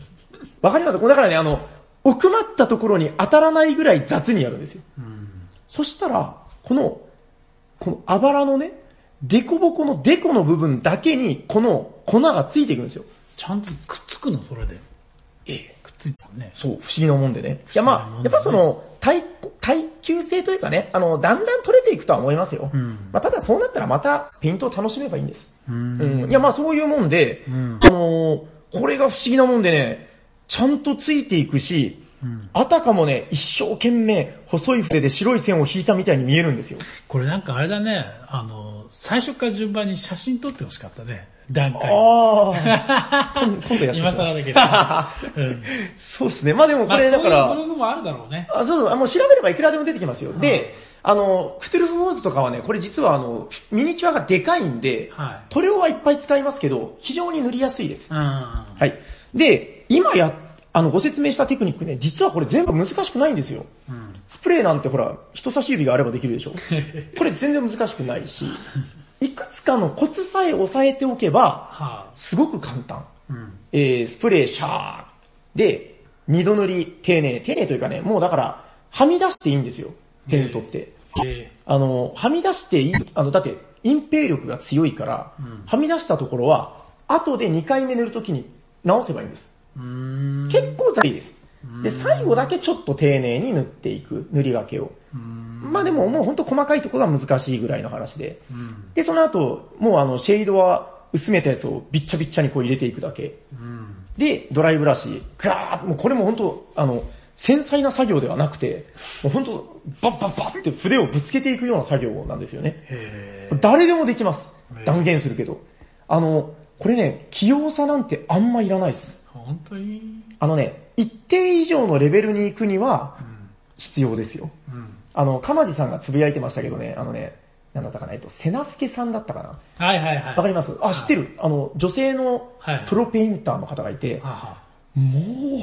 わかります？これだからね、あの、奥まったところに当たらないぐらい雑にやるんですよ。うん。そしたら、この、このあばらのね、デコボコのデコの部分だけに、この粉がついていくんですよ。ちゃんとくっつくの、それで。ええ。くっついたのね。そう、不思議なもんでね。いやまあ、やっぱその、耐、耐久性というかね、あの、だんだん取れていくとは思いますよ。うんまあ、ただそうなったらまた、ペイントを楽しめばいいんです。ううん。いやまあそういうもんで、うんあのーこれが不思議なもんでね、ちゃんとついていくし、うん。あたかもね、一生懸命細い筆で白い線を引いたみたいに見えるんですよ。これなんかあれだね、あの、最初から順番に写真撮ってほしかったね。段階。ああ。今今度やって今更だけど。うん。そうですね。まあでもこまあ、そういうれだから、ブログもあるだろうね。あそうそう、あもう調べればいくらでも出てきますよ。で、あの、クトゥルフウォーズとかはね、これ実はあの、ミニチュアがでかいんで、は塗料はいっぱい使いますけど、非常に塗りやすいです。はい。で、今や、あの、ご説明したテクニックね、実はこれ全部難しくないんですよ。うん。スプレーなんてほら、人差し指があればできるでしょ。これ全然難しくないし、いくつかのコツさえ押さえておけば、はすごく簡単。あ。うん。えー、スプレーシャーで、二度塗り、丁寧、丁寧というかね、もうだから、はみ出していいんですよ、ペイントって。えあの、はみ出していい、あの、だって、隠蔽力が強いから、うんはみ出したところは、後で2回目塗るときに直せばいいんです。結構ざいです。で、最後だけちょっと丁寧に塗っていく、塗り分けを。まあでももうほんと細かいところが難しいぐらいの話で。うん。で、その後、もうあの、シェードは薄めたやつをびっちゃびっちゃにこう入れていくだけ。うん。で、ドライブラシ、クラーッもうこれも本当あの、繊細な作業ではなくて、もう本当バッバッバッって筆をぶつけていくような作業なんですよね。へ誰でもできます断言するけど。あの、これね、器用さなんてあんまいらないです。ー。本当に？あのね、一定以上のレベルに行くにはうん。必要ですよ。うん。あの、かまじさんがつぶやいてましたけどね、あのね、なんだったかな、えっと、せなすけさんだったかな。はいはいはい。わかります？あ、知ってるあの、女性のはいプロペインターの方がいて、はあはもう、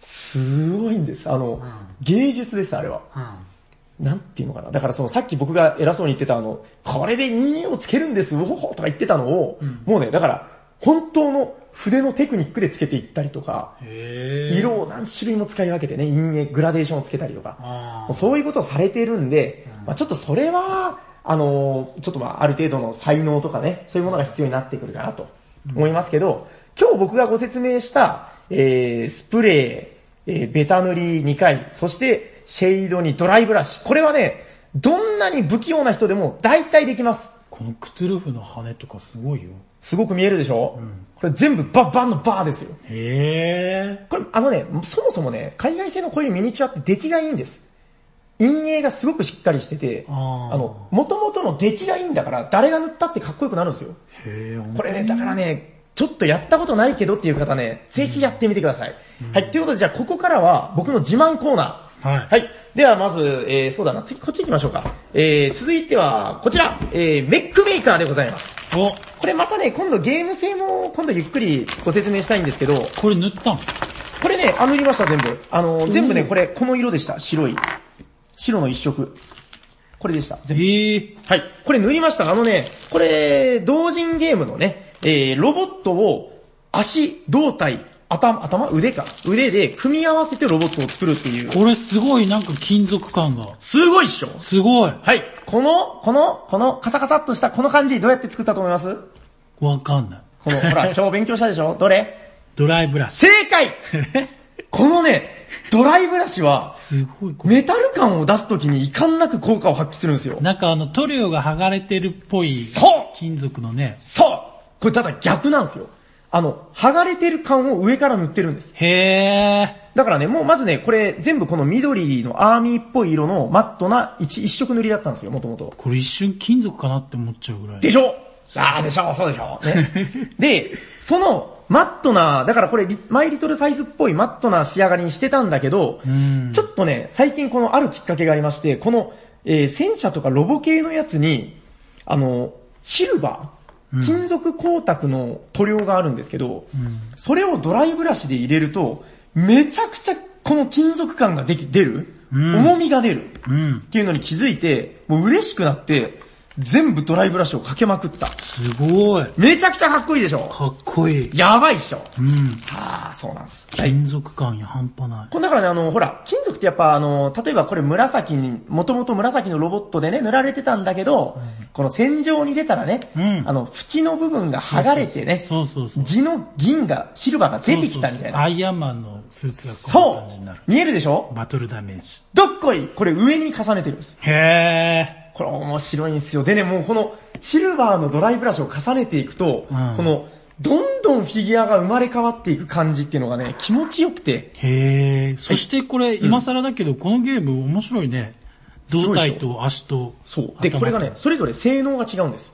すごいんです。あの、ん芸術です、あれは。なんていうのかな。だからそのさっき僕が偉そうに言ってたあの、これで陰影をつけるんです、うほほとか言ってたのを、うんもうね、だから、本当の筆のテクニックでつけていったりとか、色を何種類も使い分けてね、陰影、グラデーションをつけたりとか、そういうことをされてるんで、うんまあちょっとそれは、あのーちょっとまあある程度の才能とかね、そういうものが必要になってくるかなと思いますけど、今日僕がご説明した、えー、スプレー、えー、ベタ塗り2回、そしてシェードにドライブラシ。これはね、どんなに不器用な人でも大体できます。このクトゥルフの羽とかすごいよ。すごく見えるでしょ、うんこれ全部バッバンのバーですよ。へこれ、あのね、そもそもね、海外製のこういうミニチュアって出来がいいんです。陰影がすごくしっかりしてて、あの、元々の出来がいいんだから、誰が塗ったってかっこよくなるんですよ。ー。へーこれね、だからね、ちょっとやったことないけどっていう方ね、ぜひやってみてください。はい、ということでじゃあここからは僕の自慢コーナー。はい。はい。ではまず、えー、そうだな、次こっち行きましょうか。えー、続いては、こちら、えー、メックメーカーでございます。お、これまたね、今度ゲーム性も今度ゆっくりご説明したいんですけど、これ塗ったんこれね、あ、塗りました全部。あの、全部ね、これ、この色でした。白い。白の一色。これでした。全部。へー。はい。これ塗りました。あのね、これ、同人ゲームのね、えー、ロボットを足、胴体、頭、頭？腕か。腕で組み合わせてロボットを作るっていう。これすごいなんか金属感が。すごいっしょすごい。はい。この、この、このカサカサっとしたこの感じ、どうやって作ったと思います？わかんない。この、ほら、今日勉強したでしょ？どれ？ドライブラシ。正解 このね、ドライブラシは、すごい。メタル感を出すときに遺憾なく効果を発揮するんですよ。なんかあの塗料が剥がれてるっぽいそう金属のね。そうこれただ逆なんですよ。あの、剥がれてる感を上から塗ってるんです。へー。だからね、もうまずね、これ全部この緑のアーミーっぽい色のマットな一一色塗りだったんですよ、もともと。これ一瞬金属かなって思っちゃうぐらい。でしょ？ああ、でしょ？そうでしょ？ね。で、そのマットな、だからこれリマイリトルサイズっぽいマットな仕上がりにしてたんだけど、うん。ちょっとね、最近このあるきっかけがありまして、この、えー戦車とかロボ系のやつに、あの、シルバうんー、金属光沢の塗料があるんですけど、うん。それをドライブラシで入れると、めちゃくちゃこの金属感ができ、出る、うん重みが出るうんっ。ていうのに気づいて、もう嬉しくなって、全部ドライブラシをかけまくった。すごい。めちゃくちゃかっこいいでしょ？かっこいい。やばいっしょうん。ああ、そうなんです。金属感や半端ない。これだからね、あの、ほら、金属ってやっぱあの、例えばこれ紫に、もともと紫のロボットでね、塗られてたんだけど、この戦場に出たらね、うんあの、縁の部分が剥がれてね、そうそうそう。地の銀が、シルバーが出てきたみたいな。アイアンマンのスーツがこんなそ感じになる。う見えるでしょ？バトルダメージ。どっこいこれ上に重ねてるんです。へこれ面白いんですよ。でね、もうこのシルバーのドライブラシを重ねていくと、うんこの、どんどんフィギュアが生まれ変わっていく感じっていうのがね、気持ちよくて、ー。へー。そしてこれ、今更だけど、このゲーム面白いね。胴体と足と。そう。で、これがね、それぞれ性能が違うんです。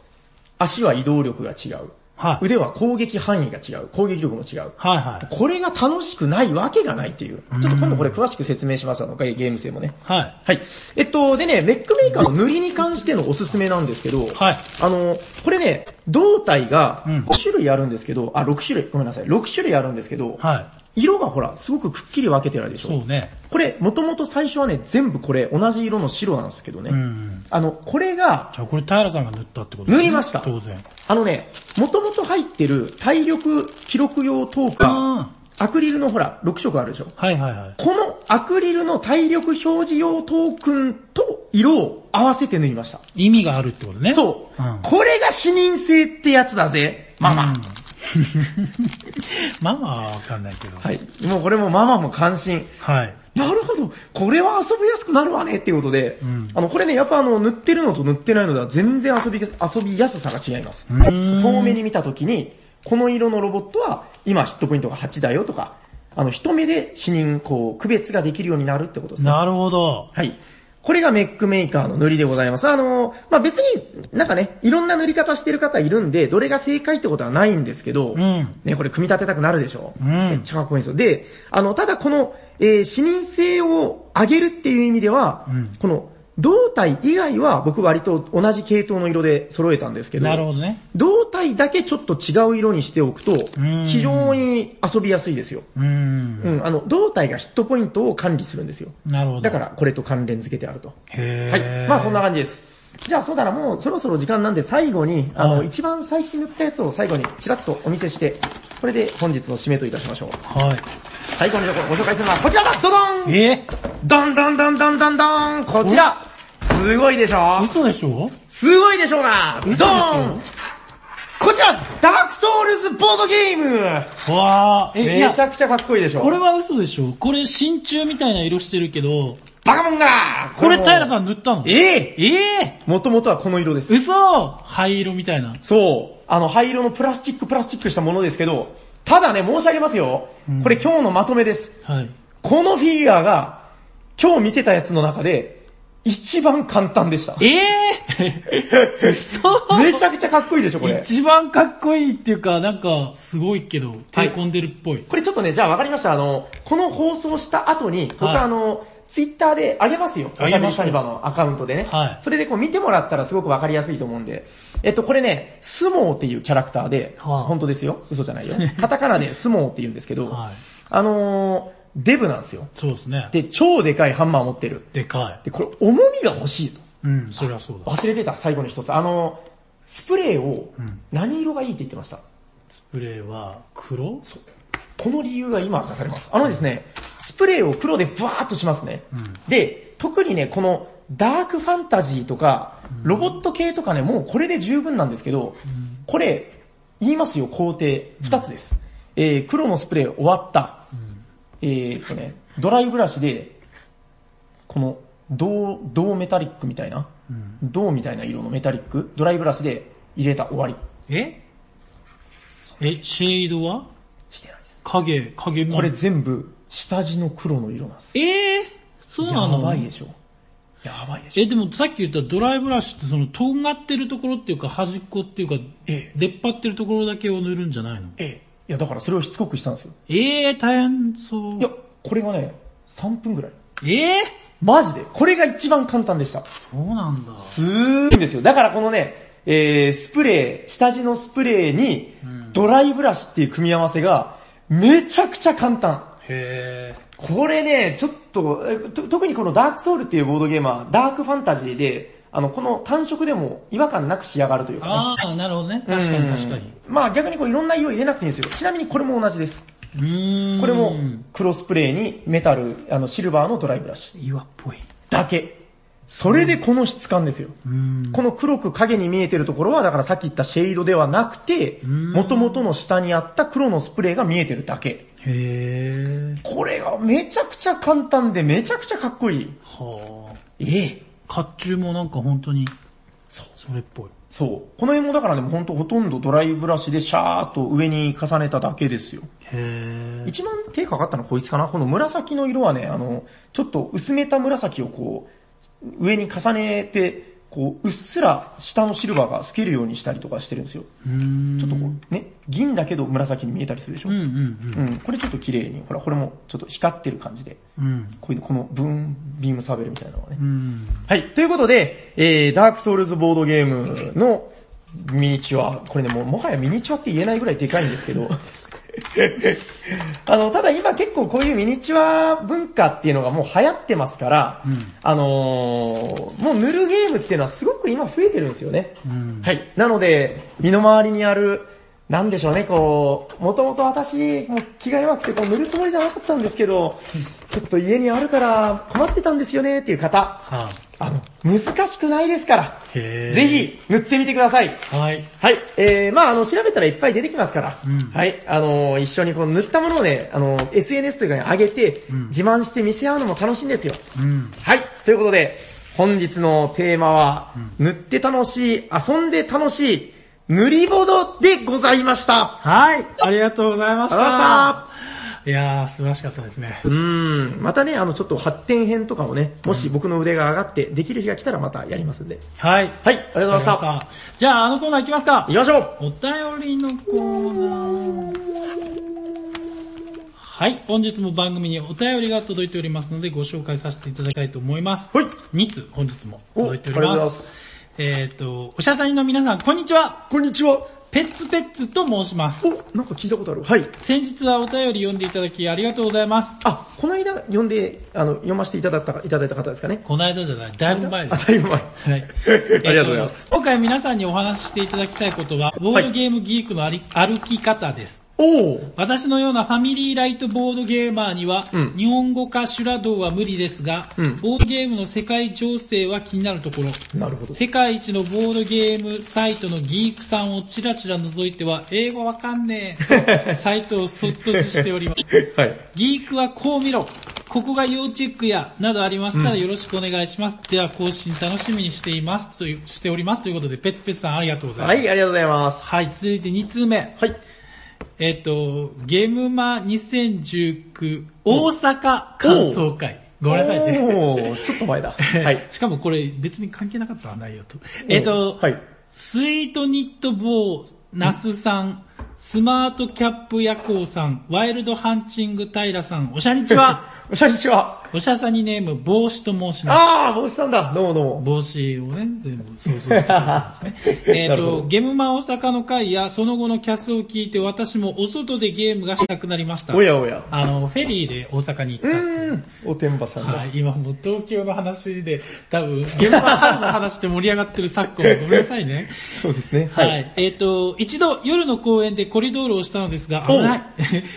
足は移動力が違う。はい。腕は攻撃範囲が違う。攻撃力も違う。はいはい。これが楽しくないわけがないっていう。ちょっと今度これ詳しく説明しますあの、ゲーム性もね。はい。はい。えっと、でね、メックメーカーの塗りに関してのおすすめなんですけど、はい。あの、これね、胴体がうん5種類あるんですけど、あ、6種類、ごめんなさい、6種類あるんですけど、はい。色がほら、すごくくっきり分けてるでしょ？そうね。これ、もともと最初はね、全部これ、同じ色の白なんですけどね。うん。あの、これが、じゃあこれ平さんが塗ったってこと塗りました当然。あのね、もともと入ってる体力記録用トーカー、あアクリルのほら、6色あるでしょ？あ。はいはいはい。このアクリルの体力表示用トークンと色を合わせて塗りました。意味があるってことね。そう。うんこれが視認性ってやつだぜ、ママ。うん ママはわかんないけど。はい。もうこれもママも関心。はい。なるほど。これは遊びやすくなるわねっていうことで、うんあの、これね、やっぱあの、塗ってるのと塗ってないのでは全然遊び、遊びやすさが違います。うーん遠目に見たときに、この色のロボットは、今ヒットポイントが8だよとか、あの、一目で視認、こう、区別ができるようになるってことですね。なるほど。はい。これがメックメーカーの塗りでございます。あの、まあ、別になんかね、いろんな塗り方してる方いるんで、どれが正解ってことはないんですけど、うん。ね、これ組み立てたくなるでしょ。うんめっちゃかっこいいんですよ。で、あの、ただこの、えー視認性を上げるっていう意味では、うんこの、胴体以外は僕割と同じ系統の色で揃えたんですけど、なるほどね。胴体だけちょっと違う色にしておくとん、非常に遊びやすいですよ。うーん。うん、あの、胴体がヒットポイントを管理するんですよ。なるほど。だから、これと関連付けてあると。へはーい。まあそんな感じです。じゃあそうだな、もうそろそろ時間なんで最後に、あの、はい一番最近塗ったやつを最後にちらっとお見せして、これで本日の締めといたしましょう。は最後にご紹介するのはこちらだドドンい。え？ドンドンドンドンドンドンこちらすごいでしょ？嘘でしょ？すごいでしょうがドーンこちら、ダークソウルズボードゲーム。わー。え、めち、ゃくちゃかっこいいでしょ？これは嘘でしょ？これ真鍮みたいな色してるけど、バカモンが。これ平さんん塗ったの？え。ええ。もともとはこの色です。嘘。灰色みたいな。そう。あの、灰色のプラスチックプラスチックしたものですけど、ただね、申し上げますよ。これ今日のまとめです。はい。このフィギュアが、今日見せたやつの中で、一番簡単でした。ええ 嘘めちゃくちゃかっこいいでしょ、これ。一番かっこいいっていうか、なんか、すごいけど、手込んでるっぽい。これちょっとね、じゃあわかりました。あの、この放送した後に、僕はいあの、ツイッターで上げますよ。おしゃべりサニバのアカウントでね。はいそれでこう見てもらったらすごくわかりやすいと思うんで。えっと、これね、スモーっていうキャラクターで、はあ本当ですよ。嘘じゃないよ。カタカナでスモーって言うんですけど、はい。あのーデブなんですよ。そうですね。で、超でかいハンマー持ってる。でかで、これ重みが欲しいと。い。うん、そりゃそうだ。忘れてた、最後に一つ。あの、スプレーをうん何色がいいって言ってました？スプレーは黒？そう。この理由が今明かされます。あのですね、スプレーを黒でブワーっとしますね。うんで、特にね、このダークファンタジーとか、ロボット系とかね、もうこれで十分なんですけど、これ、言いますよ、工程。二つです。えー、黒のスプレー終わった。えーっとね、ドライブラシで、この、銅、銅メタリックみたいな、うん。銅みたいな色のメタリック、ドライブラシで入れた終わり。え？え、シェードは？影、影も。これ全部、下地の黒の色なんです。ええそうなやのばいでしょ。やばいでしょ。え、でもさっき言ったドライブラシってその、とんがってるところっていうか端っこっていうか、ええ、出っ張ってるところだけを塗るんじゃないの？ええ。いや、だからそれをしつこくしたんですよ。ええ大変そう。いや、これがね、3分ぐらい。ええマジで。これが一番簡単でした。そうなんだ。すーいんですよ。だからこのね、えー、スプレー、下地のスプレーに、ドライブラシっていう組み合わせが、めちゃくちゃ簡単。へえ。これね、ちょっと、えと特にこのダークソウルっていうボードゲームは、ダークファンタジーで、あの、この単色でも違和感なく仕上がるというかね。ああ、なるほどね。確かに確かに。うんまあ逆にこういろんな色入れなくていいんですよ。ちなみにこれも同じです。うーん。これも黒スプレーにメタル、あのシルバーのドライブラシ岩っぽい。だけ。それでこの質感ですよ。この黒く影に見えてるところは、だからさっき言ったシェードではなくて、ん元々の下にあった黒のスプレーが見えてるだけ。へえ。これがめちゃくちゃ簡単でめちゃくちゃかっこいい。はあ。ええ。甲冑もなんか本当に、そう。それっぽい。そう。この辺もだからね、ほんとほとんどドライブラシでシャーっと上に重ねただけですよ。へえ。一番手かかったのはこいつかなこの紫の色はね、あの、ちょっと薄めた紫をこう、上に重ねて、こう、うっすら下のシルバーが透けるようにしたりとかしてるんですよ。ちょっとこう、ね、銀だけど紫に見えたりするでしょ。うんうんうん、これちょっと綺麗に、ほら、これもちょっと光ってる感じで、うん。うん。こういう、このブーン、ビームサーベルみたいなのがねう。ん。はい。ということで、えー、ダークソウルズボードゲームのミニチュア、これね、もうもはやミニチュアって言えないぐらいでかいんですけど、あの、ただ今結構こういうミニチュア文化っていうのがもう流行ってますから、うんあのーもう塗るゲームっていうのはすごく今増えてるんですよね。うん。はい。なので、身の回りにある、なんでしょうね、こう、もともと私、もう気が弱くてこう塗るつもりじゃなかったんですけど、ちょっと家にあるから困ってたんですよねっていう方、はあの、難しくないですから。ぜ。ひ塗ってみてください。はい。はい。えー、まああの、調べたらいっぱい出てきますから、うんはい。あの、一緒にこの塗ったものをね、あの、SNS とかに上げて、うん自慢して見せ合うのも楽しいんですよ。うん。はい。ということで、本日のテーマは、塗って楽しい、遊んで楽しい、塗りボドでございました。はい。ありがとうございました。ありがとうございまいやー、素晴らしかったですね。うーん。またね、あの、ちょっと発展編とかもね、もし僕の腕が上がってできる日が来たらまたやりますんで。はい。はい。ありがとうございました。じゃあ、あのコーナー行きますか行。きましょうお便りのコーナー。はい、本日も番組にお便りが届いておりますのでご紹介させていただきたいと思います。はい。2つ本日も届いておりりがとうございま。ますす。えっ、と、おしゃさんの皆さん、こんにちはこんにちは。ペッツペッツと申します。お、なんか聞いたことある。はい。先日はお便り読んでいただきありがとうございます。あ、この間読んで、あの、読ませていただいた、いただいた方ですかね。この間じゃない、だいぶ前であ、す。だいぶ前。はい。ありがとうございます今回皆さんにお話ししていただきたいことは、ボードゲームギークのあり歩き方です。おお。私のようなファミリーライトボードゲーマーには、うん日本語化修羅道は無理ですが、うんボードゲームの世界情勢は気になるところ。なるほど。世界一のボードゲームサイトのギークさんをチラチラ覗いては、英語わかんねえと、サイトをそっとしております。はい。ギークはこう見ろ。ここが要チェックや、などありましたらよろしくお願いします。では更新楽しみにしています。という、しております。ということで、ペッツペツさんありがとうございます。はい、ありがとうございます。はい、続いて2通目。はい。えっ、と、ゲームマ2019大阪感想会。ごめんなさいね。おー、ちょっと前だ。はい。しかもこれ別に関係なかったわ、内容と。えっ、と、はい。スイートニットボー、ナスさん、スマートキャップヤコウさん、ワイルドハンチング平さん、おしゃにちは。おしゃにちは。おしゃさにネーム、帽子と申します。あー、帽子さんだ。どうもどうも。帽子をね、全部想像してたんですね。えっと、ゲームマ大阪の回やその後のキャスを聞いて私もお外でゲームがしたくなりましたお。やおや。あの、フェリーで大阪に行うったっおてんばさんだ。はい、今もう東京の話で、多分、現場春の話で盛り上がってる昨今、ごめんなさいね。そうですね。は。はいい。えっ、と、一度夜の公園でコリドールをしたのですが、危ない。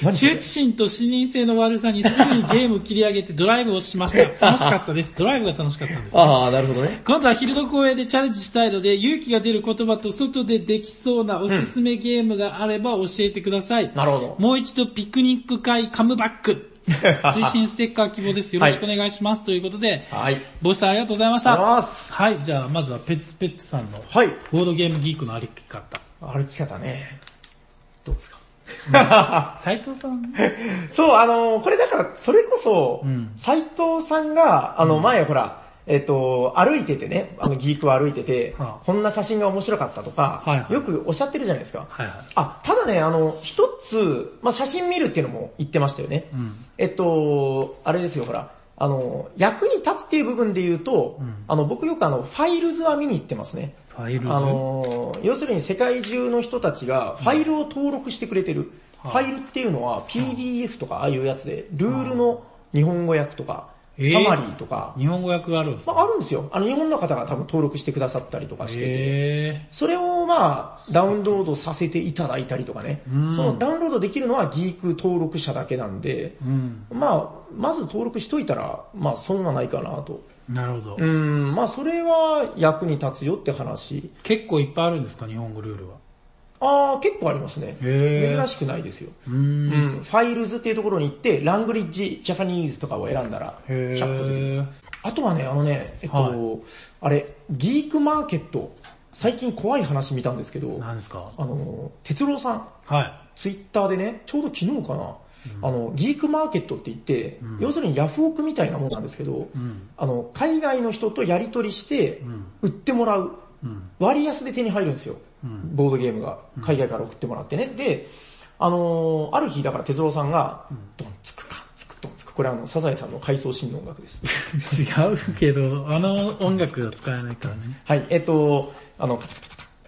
羞恥心と視認性の悪さにすぐにゲーム切り上げてドライブをしました。楽しかったです。ドライブが楽しかったんです、あー、なるほどね。今度は昼の公園でチャレンジしたいので、勇気が出る言葉と外でできそうなおすすめゲームがあれば教えてください。なるほど。もう一度ピクニック会カムバック。推進ステッカー希望です。よろしくお願いします。ということで、はい。ボスさんありがとうございましありがとうございた。ます。はい、じゃあまずはペッツペッツさんのはい。ボードゲームギークの歩き方。歩き方ね。どうですか？斉藤さん そう、あの、これだから、それこそうん、斎、藤さんが、あの、前ほら、えっと、歩いててね、あの、ギークを歩いてて、はあこんな写真が面白かったとか、はいはいよくおっしゃってるじゃないですか。はいはい。あ、ただね、あの、一つ、まあ、写真見るっていうのも言ってましたよね。うん。えっと、あれですよ、ほら、あの、役に立つっていう部分で言うと、うんあの、僕よくあの、ファイルズは見に行ってますね。ファイルズ。あのー要するに世界中の人たちがファイルを登録してくれてる。ファイルっていうのは PDF とかああいうやつで、ルールの日本語訳とか、えー？サマリーとか、日本語訳があるんですか？まあ、あるんですよ。あの日本の方が多分登録してくださったりとかしてて、へそれをまあ、ダウンロードさせていただいたりとかねうん。そのダウンロードできるのはギーク登録者だけなんで、ー。うん。まあ、まず登録しといたら、まあ、損はないかなと。なるほど。うん、まあ、それは役に立つよって話。結構いっぱいあるんですか日本語ルールは。ああ、結構ありますね。珍しくないですよ。う。うんん、ファイルズっていうところに行って、ラングリッジ、ジャパニーズとかを選んだら、シへーャッと出てきます。あとはね、あのね、えっと、はいあれ、ギークマーケット、最近怖い話見たんですけど、何ですか？あの、哲郎さん、はい。ツイッターでね、ちょうど昨日かな、あの、ギークマーケットって言って、うん要するにヤフオクみたいなもんなんですけど、うん。あの、海外の人とやり取りしてう、ん。売ってもらう。うん。割安で手に入るんですよ。うん。ボードゲームが海外から送ってもらってね。で、あのーある日だから哲郎さんが、ドンつくかんつくドンつく。これあの、サザエさんの回想シーンの音楽です。違うけど、あの音楽が使えないからね。はい、えっと、あの、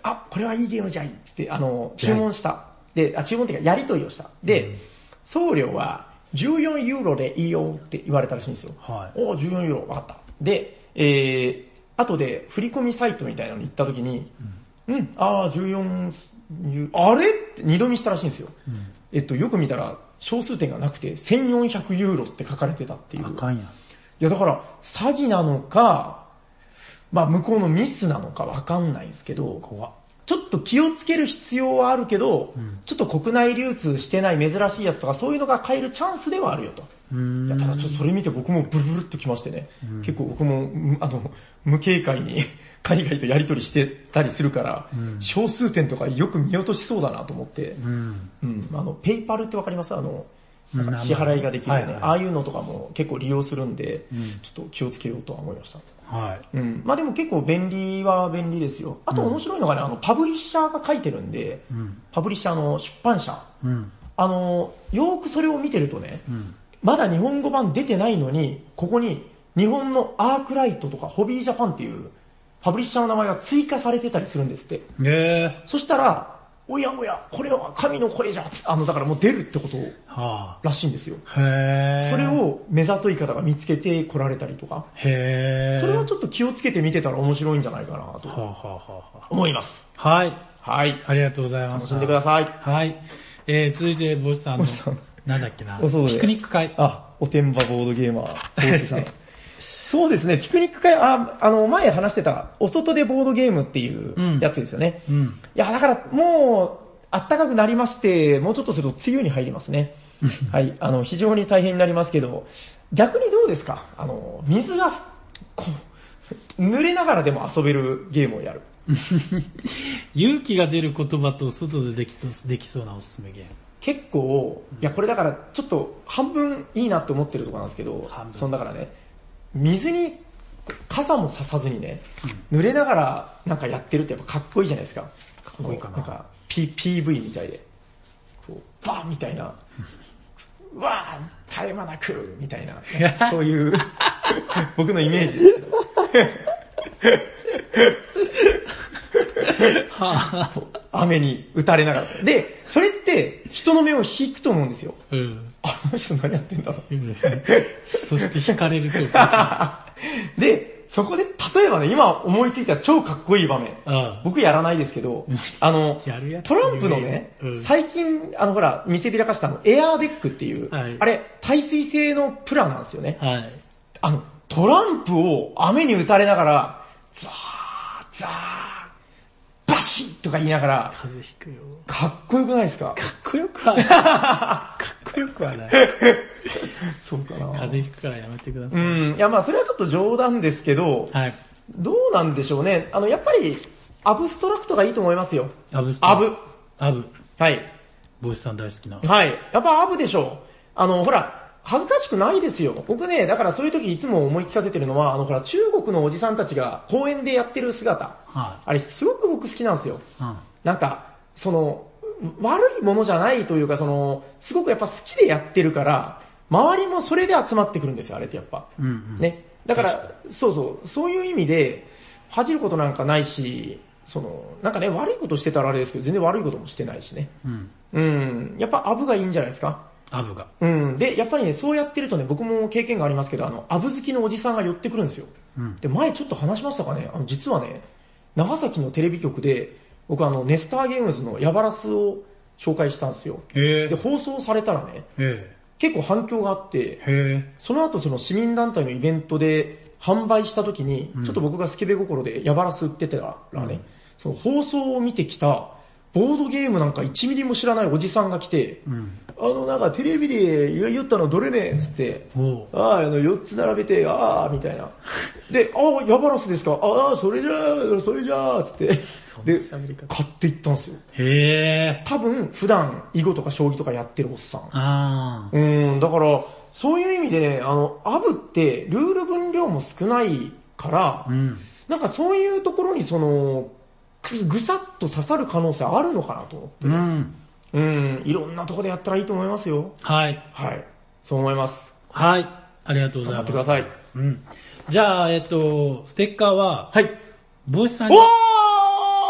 あ、これはいいゲームじゃいっつって、あの、注文した。で、あ、注文っていうか、やり取りをした。で、送料は14ユーロでいいよって言われたらしいんですよ。はい。おー14ユーロ、わかった。で、えー、後で振り込みサイトみたいなのに行った時に、うん、あー14ユーあれって二度見したらしいんですよ。うん。えっと、よく見たら、小数点がなくて、1400ユーロって書かれてたっていう。あかんやん。いやだから、詐欺なのか、まあ向こうのミスなのかわかんないですけど、怖っ。ちょっと気をつける必要はあるけど、ん。ちょっと国内流通してない珍しいやつとかそういうのが買えるチャンスではあるよと。いやただちょっとそれ見て僕もブルブルっときましてね、結構僕も、むあの、無警戒に 海外とやり取りしてたりするから、うん。小数点とかよく見落としそうだなと思って、うん。うん、あの、ペイパルってわかります？あの、支払いができるよね、はいはい。ああいうのとかも結構利用するんで、うん。ちょっと気をつけようとは思いました。はい。うん。まあでも結構便利は便利ですよ。あと面白いのがね、あの、パブリッシャーが書いてるんで、うん。パブリッシャーの出版社。うん。あの、よーくそれを見てるとね、うん。まだ日本語版出てないのに、ここに日本のアークライトとかホビージャパンっていうパブリッシャーの名前が追加されてたりするんですって。えそしたら、おやおや、これは神の声じゃ、つあの、だからもう出るってことらしいんですよ。あ。へー。それ。を目ざとい方が見つけて来られたりとか、へー。それはちょっと気をつけて見てたら面白いんじゃないかなと思います。はい。はい。ありがとうございま楽す。しんでください。はい。えー、続いて、ボスさんのなんだっけな。ピクニック会。あ、おてんばボードゲーマー、大瀬さん。そうですね、ピクニック会、あ、あの、前話してた、お外でボードゲームっていうやつですよね。うん。いや、だからもう、暖かくなりまして、もうちょっとすると梅雨に入りますね。はい、あの、非常に大変になりますけど、逆にどうですか？あの、水が、こう、濡れながらでも遊べるゲームをやる。勇気が出る言葉と外でできとできそうなおすすめゲーム。結構、いや、これだから、ちょっと半分いいなって思ってるところなんですけどそのだからね、水に、傘もささずにね、濡れながらなんかやってるってやっぱかっこいいじゃないですか。かっこいいかななんか、P、PV みたいで、こう、バーンみたいな、う わー絶え間なく、みたいな、そういう、僕のイメージですけど。雨に打たれながら。で、それって人の目を引くと思うんですよ。うん。あの人何やってんだろう。そして惹かれると。で、そこで、例えばね、今思いついた超かっこいい場面。あ僕やらないですけど、あのトランプのね、うん最近、あのほら、見せびらかしたあの、エアーデックっていう、はいあれ、耐水性のプラなんですよね。あ。はい。あの、トランプを雨に打たれながら、ザー、ザー、バシッとか言いながら、風邪ひくよ。かっこよくないですか？かっこよくはない。かっこよくはない。そうかな風邪ひくからやめてください。うん、いやまあそれはちょっと冗談ですけど、はい。どうなんでしょうね。あの、やっぱり、アブストラクトがいいと思いますよ。アブスアブ。アブ。はい。ボイスさん大好きな。はい。やっぱアブでしょう。あの、ほら、恥ずかしくないですよ。僕ね、だからそういう時いつも思い聞かせてるのは、あの、ほら、中国のおじさんたちが公園でやってる姿。はあれ、すごく僕好きなんですよ。い。うん。なんか、その、悪いものじゃないというか、その、すごくやっぱ好きでやってるから、周りもそれで集まってくるんですよ、あれってやっぱ。うんうん。ね。だから、そうそう、そういう意味で、恥じることなんかないし、その、なんかね、悪いことしてたらあれですけど、全然悪いこともしてないしね。うん。うん。やっぱアブがいいんじゃないですか？アブが。うん。で、やっぱりね、そうやってるとね、僕も経験がありますけど、あの、アブ好きのおじさんが寄ってくるんですよ。うん。で、前ちょっと話しましたかね、あの、実はね、長崎のテレビ局で、僕あの、ネスターゲームズのヤバラスを紹介したんですよ。へで、放送されたらね、え。結構反響があって。その後その市民団体のイベントで販売した時に、ちょっと僕がスケベ心でヤバラス売ってたらね、その放送を見てきた、ボードゲームなんか1ミリも知らないおじさんが来て、うん。あのなんかテレビで言ったのどれねつって。ああ、あの4つ並べて、ああ、みたいな。で、ああ、ヤバラスですか？ああ、それじゃあ、それじゃあ、つって。で、買っていったんですよ。へえ。多分、普段、囲碁とか将棋とかやってるおっさん。ああ。うん、だから、そういう意味でね、あの、アブってルール分量も少ないから、うん。なんかそういうところにその、ぐぐさっと刺さる可能性あるのかなと思って。うん。うん、いろんなところでやったらいいと思いますよ。はい。はい。そう思います。はい。ありがとうございます。頑張ってください。うん。じゃあ、えっと、ステッカーは、はい。ボイスさんに、おー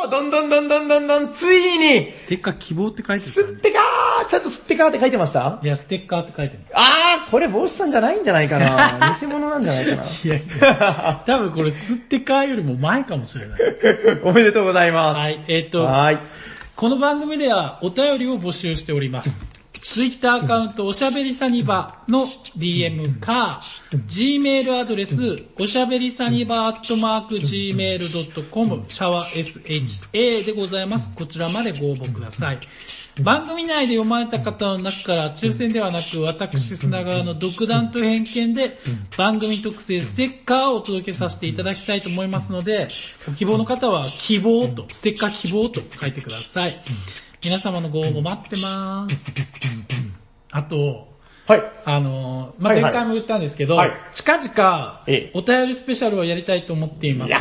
どんどんどんどんどんどん、ついに、ステッカー希望って書いてるすってかーちゃんとすってかーって書いてました？いや、ステッカーって書いてる。あー、これ帽子さんじゃないんじゃないかな 偽物なんじゃないかないやいや、多分これステッカーよりも前かもしれない。おめでとうございます。はい。えっと、はい。この番組ではお便りを募集しております。ツイッターアカウントおしゃべりサニバの DM か、Gmail アドレス、おしゃべりサニバアットマーク Gmail.com、シャワー SHA でございます。こちらまでご応募ください。番組内で読まれた方の中から抽選ではなく、私砂川の独断と偏見で番組特製ステッカーをお届けさせていただきたいと思いますので、ご希望の方は希望と、ステッカー希望と書いてください。皆様のご応募待ってます。あと、はい。あのーまあ、はいはい前回も言ったんですけど、はい近々ええ、お便りスペシャルをやりたいと思っています。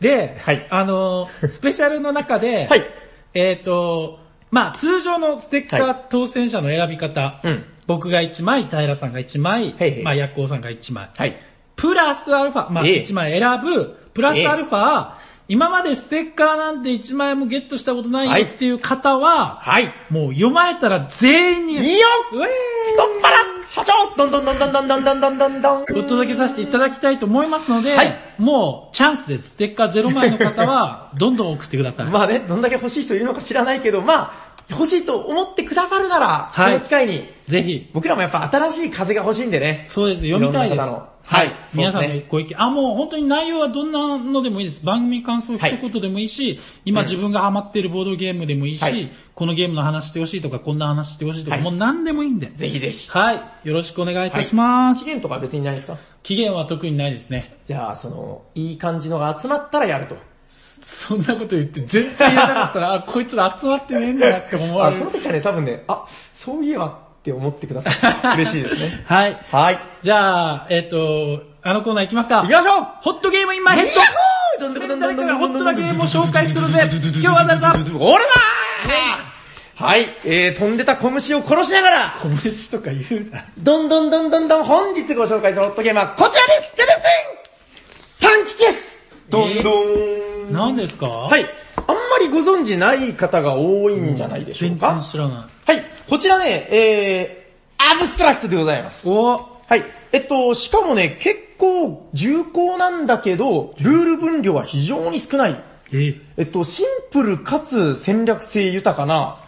で、はいあのースペシャルの中で、はい。えっ、と、まあ通常のステッカはー当選者の選び方、うん。僕が1枚、平さんが1枚、へいへいまあヤッコウさんが1枚。はい。プラスアルファ、まあええ1枚選ぶ、プラスアルファ、今までステッカーなんて1枚もゲットしたことないよっていう方は、はい。もう読まれたら全員に、いいようえ太っ腹社長どんどんどんどんどんどんどんどんどんどんーお届けさせていただきたいと思いますので、はいもうチャンスです。ステッカー0枚の方は、どんどん送ってください。まあね、どんだけ欲しい人いるのか知らないけど、まあ、欲しいと思ってくださるなら、はいこの機会に、ぜひ、僕らもやっぱ新しい風が欲しいんでね。そうです。読みたいです。はい皆さんのご意見。あ、もう本当に内容はどんなのでもいいです。番組感想一言でもいいし、今自分がハマっているボードゲームでもいいし、はいこのゲームの話してほしいとか、こんな話してほしいとか、はいもう何でもいいんで。ぜひぜひ。はい。よろしくお願いいたします。期限とか別にないですか？期限は特にないですね。じゃあ、その、いい感じのが集まったらやると。そんなこと言って全然言えなかったら、あ、こいつら集まってねえんだなって思わ あ、れるその。時はね、多分ね、あ、そういえばって思ってください。嬉しいですね。はい。はい。じゃあ、えっ、と、あのコーナー行きますか行き。ましょうホットゲームインマイヘッドどんどんど誰んどんどんかがホットなゲームを紹介するぜ今日は誰だ俺だはい、えー、飛んでた小虫を殺しながら、小虫とか言うな。どんどんどんどんどん本日ご紹介するホットゲームはこちらですてれせん短期チェスどんどん何ですか？はい。あんまりご存知ない方が多いんじゃないでしょう全か然。知らなはい。こちらね、えー、アブストラクトでございますい。。おはい。えっと、しかもね、結構重厚なんだけど、ルール分量は非常に少ない。ええっと、シンプルかつ戦略性豊かな、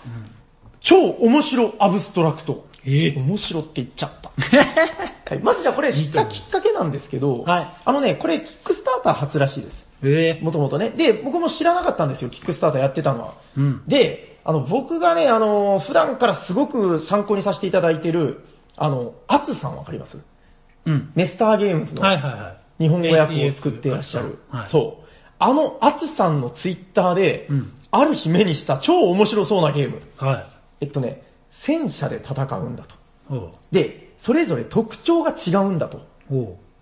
超面白アブストラクト。え面白って言っちゃった。はい、まずじゃあこれ知ったきっかけなんですけど、はいあのね、これキックスターター初らしいです。えもともとね。で、僕も知らなかったんですよ、キックスターターやってたのは。うん。で、あの、僕がね、あの、普段からすごく参考にさせていただいてる、あの、アツさんわかります？うん。ネスターゲームズのはいはいはい。日本語訳を作っていらっしゃる。はいそう。あの、アツさんのツイッターで、うんある日目にした超面白そうなゲーム。はい。えっとね、戦車で戦うんだと。で、それぞれ特徴が違うんだと。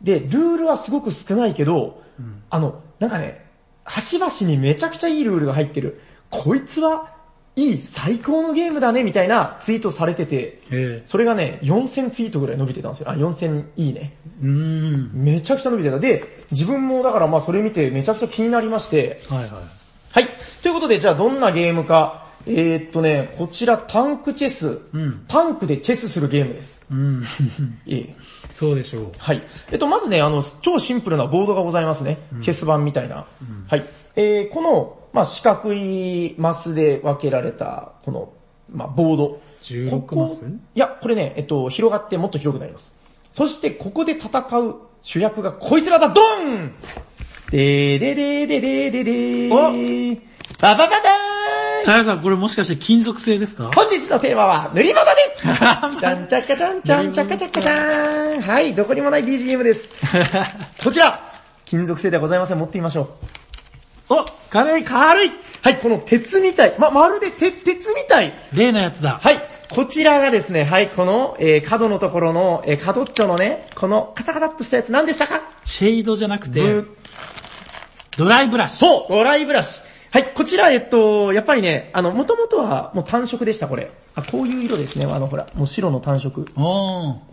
で、ルールはすごく少ないけど、あの、なんかね、端々にめちゃくちゃいいルールが入ってる。こいつはいい、最高のゲームだね、みたいなツイートされてて、えそれがね、4000ツイートぐらい伸びてたんですよ。あ、4000いいね。ー。うーん。めちゃくちゃ伸びてた。で、自分もだからまあそれ見てめちゃくちゃ気になりまして、はいはい。はい。ということで、じゃあどんなゲームか。えー、っとね、こちらタンクチェス。うんタンクでチェスするゲームです。うん。ええそうでしょう。はい。えっと、まずね、あの、超シンプルなボードがございますね。チェス盤みたいな。はい。えー、この、まあ、四角いマスで分けられた、この、まあ、ボード。16ここマス？いや、これね、えっと、広がってもっと広くなります。そして、ここで戦う主役がこいつらだ、ドンでーででででででーババババーンタヤさん、これもしかして金属製ですか？本日のテーマは塗り物ですちゃんちゃっかちゃんちゃんちゃっかちゃっかちゃーんはい、どこにもない BGM です。こちら金属製ではございません。持ってみましょう。お軽い軽いはい、この鉄みたい。ま、まるで鉄、鉄みたい。例のやつだ。はい、こちらがですね、はい、この、えー角のところの、えー角っちょのね、このカサカサっとしたやつ何でしたか？シェードじゃなくてドライブラシ。そう、ドライブラシ。はい、こちら、えっと、やっぱりね、あの、もともとはもう単色でした、これ。あ、こういう色ですね、あの、ほら、もう白の単色。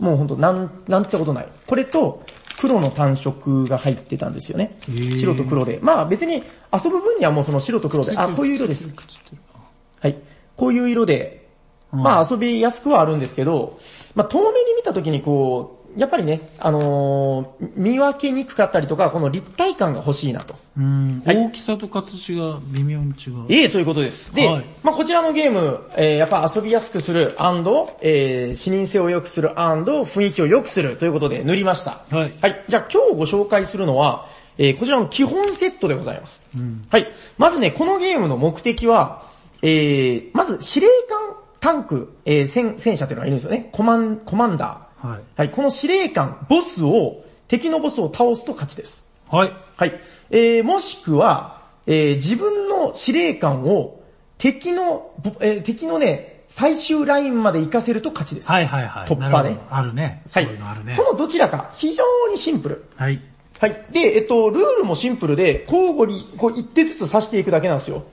もうほんと、なん、なんてことない。これと、黒の単色が入ってたんですよね。ー白と黒で。まあ別に遊ぶ分にはもうその白と黒で、あ、こういう色です。はい。こういう色で、うんまあ遊びやすくはあるんですけど、まあ遠目に見た時にこう、やっぱりね、あのー見分けにくかったりとか、この立体感が欲しいなと。うん、はい大きさと形が微妙に違う。ええ、そういうことです。で、はいまあこちらのゲーム、えーやっぱ遊びやすくするえー視認性を良くする雰囲気を良くするということで塗りました。はいはい。じゃあ今日ご紹介するのは、えーこちらの基本セットでございます。うん。はい。まずね、このゲームの目的は、えー、まず司令官タンク、えー戦、戦車というのがいるんですよね。コマン、コマンダー。はい。はい。この司令官、ボスを、敵のボスを倒すと勝ちです。はい。はい。えー、もしくは、えー、自分の司令官を敵の、ぼえー敵のね、最終ラインまで行かせると勝ちです。はいはいはい。突破ねあるね。はい。そういうのあるね。このどちらか、非常にシンプル。はい。はい。で、えっと、ルールもシンプルで、交互にこう一手ずつ刺していくだけなんですよ。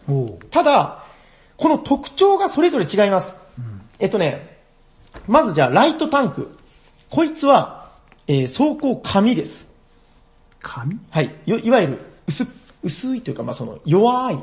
ただ、この特徴がそれぞれ違います。えっとね、まずじゃあライトタンク。こいつは、えー走行紙です。紙？はい。よいわゆる薄、薄いというか、まあその弱い。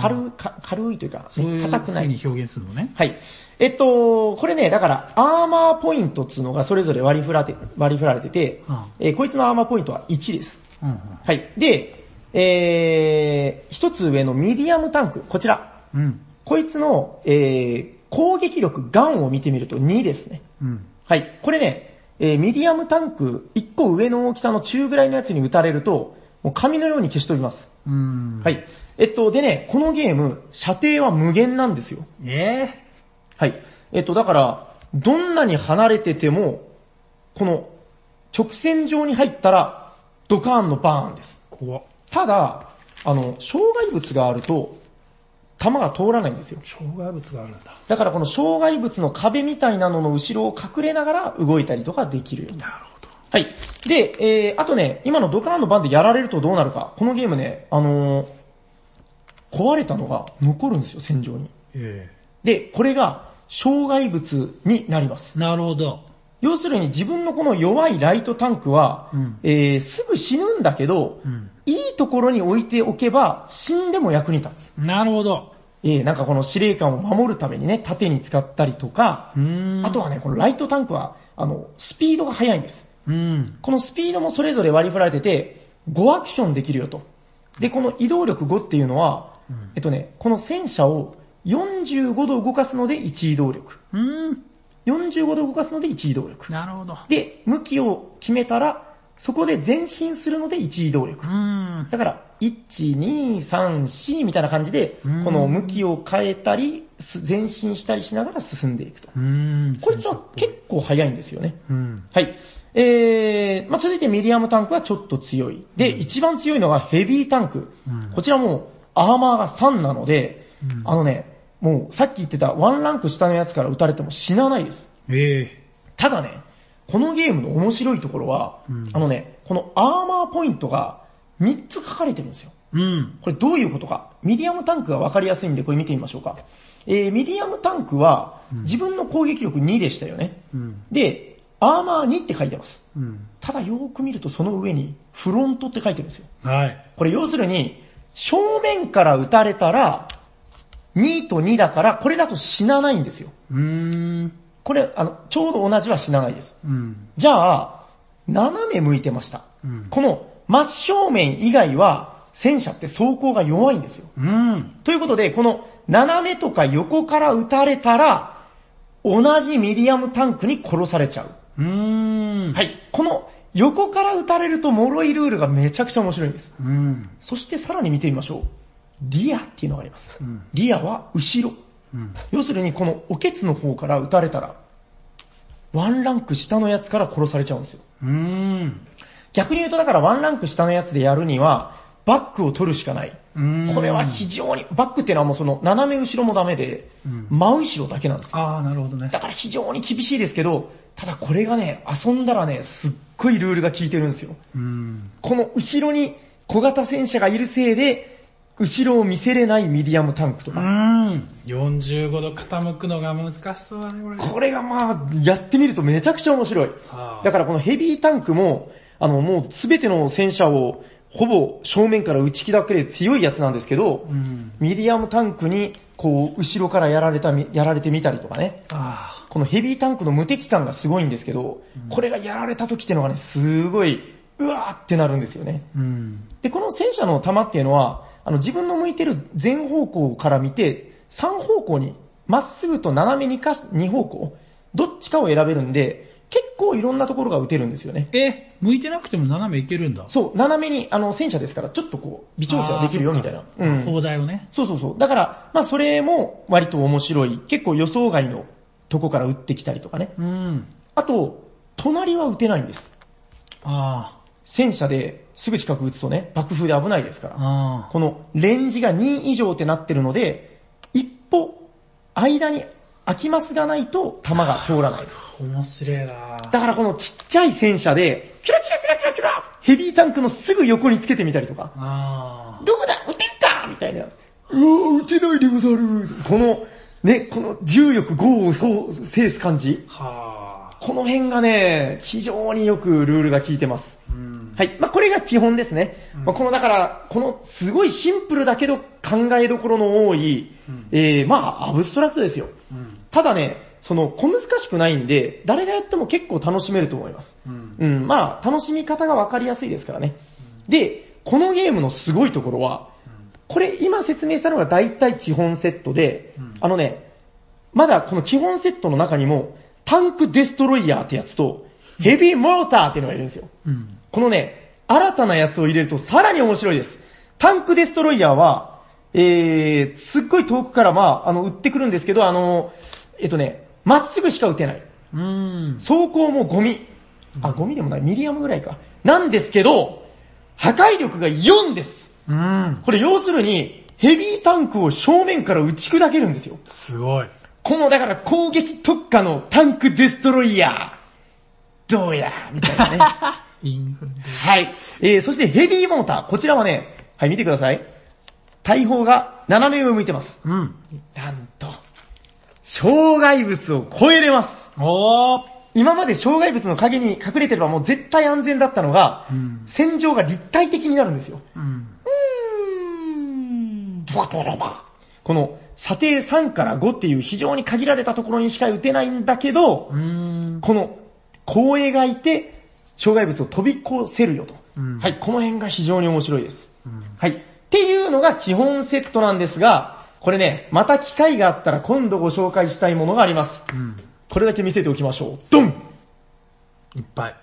軽軽いというか、そういう硬くない。風に表現するのね。はい。えっと、これね、だから、アーマーポイントっつうのがそれぞれ割り振られて、割り振られてて、うんえーこいつのアーマーポイントは1です。うんうん。はい。で、えー、一つ上のミディアムタンク、こちら。うん。こいつの、えー、攻撃力、ガンを見てみると2ですね。うん。はい。これね、えー、ミディアムタンク、1個上の大きさの中ぐらいのやつに撃たれると、もう紙のように消し飛びます。うん。はい。えっと、でね、このゲーム、射程は無限なんですよ。ええはい。えっと、だから、どんなに離れてても、この、直線上に入ったら、ドカーンのバーンです。怖っ。ただ、あの、障害物があると、弾が通らないんですよ。障害物があるんだ。だからこの障害物の壁みたいなのの後ろを隠れながら動いたりとかできるようになる。はい。で、えー、あとね、今のドカーンの番でやられるとどうなるか。このゲームね、あのー壊れたのが残るんですよ、戦場に。えで、これが障害物になりますえ。なるほど。要するに自分のこの弱いライトタンクは、うんえー、すぐ死ぬんだけど、うん。いいところに置いておけば死んでも役に立つ。なるほど。えー、なんかこの司令官を守るためにね、盾に使ったりとか。あとはね、このライトタンクは、あの、スピードが速いんです。うん。このスピードもそれぞれ割り振られてて、5アクションできるよと。で、この移動力5っていうのは、えっとね、この戦車を45度動かすので1移動力。うん。45度動かすので1移動力。なるほど。で、向きを決めたら、そこで前進するので1移動力う。ん。だから、1、2、3、4みたいな感じで、うんこの向きを変えたり、す前進したりしながら進んでいくと。うん。こいつは結構速いんですよね。うん。はい。えー、まあ、続いてミディアムタンクはちょっと強い。で、一番強いのがヘビータンク。うんこちらもうアーマーが3なので、うんあのね、もうさっき言ってたワンランク下のやつから撃たれても死なないです。ええただね、このゲームの面白いところは、うんあのね、このアーマーポイントが3つ書かれてるんですよ。うん。これどういうことか。ミディアムタンクがわかりやすいんでこれ見てみましょうか。えー、ミディアムタンクは自分の攻撃力2でしたよね。うん。で、アーマー2って書いてます。うん。ただよーく見るとその上にフロントって書いてるんですよ。はい。これ要するに、正面から撃たれたら、2と2だから、これだと死なないんですよ。うーん。これ、あの、ちょうど同じは死なないです。うん。じゃあ、斜め向いてました。うん。この真正面以外は、戦車って走行が弱いんですよ。うん。ということで、この斜めとか横から撃たれたら、同じミディアムタンクに殺されちゃう。うーん。。はいい。この横から撃たれると脆いルールがめちゃくちゃ面白いんです。うん。そしてさらに見てみましょう。リアっていうのがあります。うん。リアは後ろ。うん。要するにこのおけつの方から撃たれたら、ワンランク下のやつから殺されちゃうんですよ。うーん。逆に言うとだからワンランク下のやつでやるには、バックを取るしかない。これは非常に、バックっていうのはもうその斜め後ろもダメで、うん真後ろだけなんですよ。ああ、なるほどね。だから非常に厳しいですけど、ただこれがね、遊んだらね、すっごいルールが効いてるんですよ。うん。この後ろに小型戦車がいるせいで、後ろを見せれないミディアムタンクというか。ん。45度傾くのが難しそうだね、これ。これがまあ、やってみるとめちゃくちゃ面白い。はあだからこのヘビータンクも、あのもうすべての戦車をほぼ正面から打ち砕ける強いやつなんですけど、うん。ミディアムタンクにこう後ろからやられたみ、やられてみたりとかね。あこのヘビータンクの無敵感がすごいんですけど、これがやられた時っていうのがね、すごい、うわーってなるんですよね。あ。うん。で、この戦車の弾っていうのは、あの自分の向いてる全方向から見て、3方向に、まっすぐと斜めにか2方向、どっちかを選べるんで、結構いろんなところが撃てるんですよね。え、向いてなくても斜めいけるんだ。そう、斜めに、あの戦車ですから、ちょっとこう、微調整はできるよみたいな。うん。砲台をね。そうそうそう。だから、まあそれも割と面白い。結構予想外のとこから撃ってきたりとかね。うん。あと、隣は撃てないんです。あ戦車ですぐ近く撃つとね、爆風で危ないですからこのレンジが2以上ってなってるので、一歩、間に空きますがないと弾が通らない。あ。面白いなだからこのちっちゃい戦車で、キラキラキラキラキラヘビータンクのすぐ横につけてみたりとか、あどこだ？撃てるか？みたいな。うわ、撃てないでござる。この、ね、この重力5をそう制す感じ。はあ。この辺がね、非常によくルールが効いてます。うん。はい。まあ、これが基本ですね。まあ、この、だから、この、すごいシンプルだけど考えどころの多い、えー、まあ、アブストラクトですよ。うん。ただね、その、小難しくないんで、誰がやっても結構楽しめると思います。うん。うん、まあ、楽しみ方がわかりやすいですからね。で、このゲームのすごいところは、これ今説明したのが大体基本セットで、あのね、まだこの基本セットの中にも、タンクデストロイヤーってやつと、ヘビーモーターっていうのがいるんですよ。うん。このね、新たなやつを入れるとさらに面白いです。タンクデストロイヤーは、えー、すっごい遠くからまあ、あの、撃ってくるんですけど、あの、えっとね、まっすぐしか撃てない。うん。走行もゴミ。あ、ゴミでもない、ミリアムぐらいか。なんですけど、破壊力が4です。うん。これ要するに、ヘビータンクを正面から打ち砕けるんですよ。すごい。この、だから攻撃特化のタンクデストロイヤー。どうやみたいなね。インフレ。はい。えー、そしてヘビーモーター。こちらはね、はい、見てください。大砲が斜め上を向いてます。うん。なんと、障害物を越えれます。おー。今まで障害物の影に隠れてればもう絶対安全だったのが、うん。戦場が立体的になるんですよ。うん。この射程3から5っていう非常に限られたところにしか撃てないんだけど、うん。この光栄がいて障害物を飛び越せるよと。うんはい、この辺が非常に面白いです。はい。っていうのが基本セットなんですが、これね、また機会があったら今度ご紹介したいものがあります。うん。これだけ見せておきましょう。ドンいっぱい。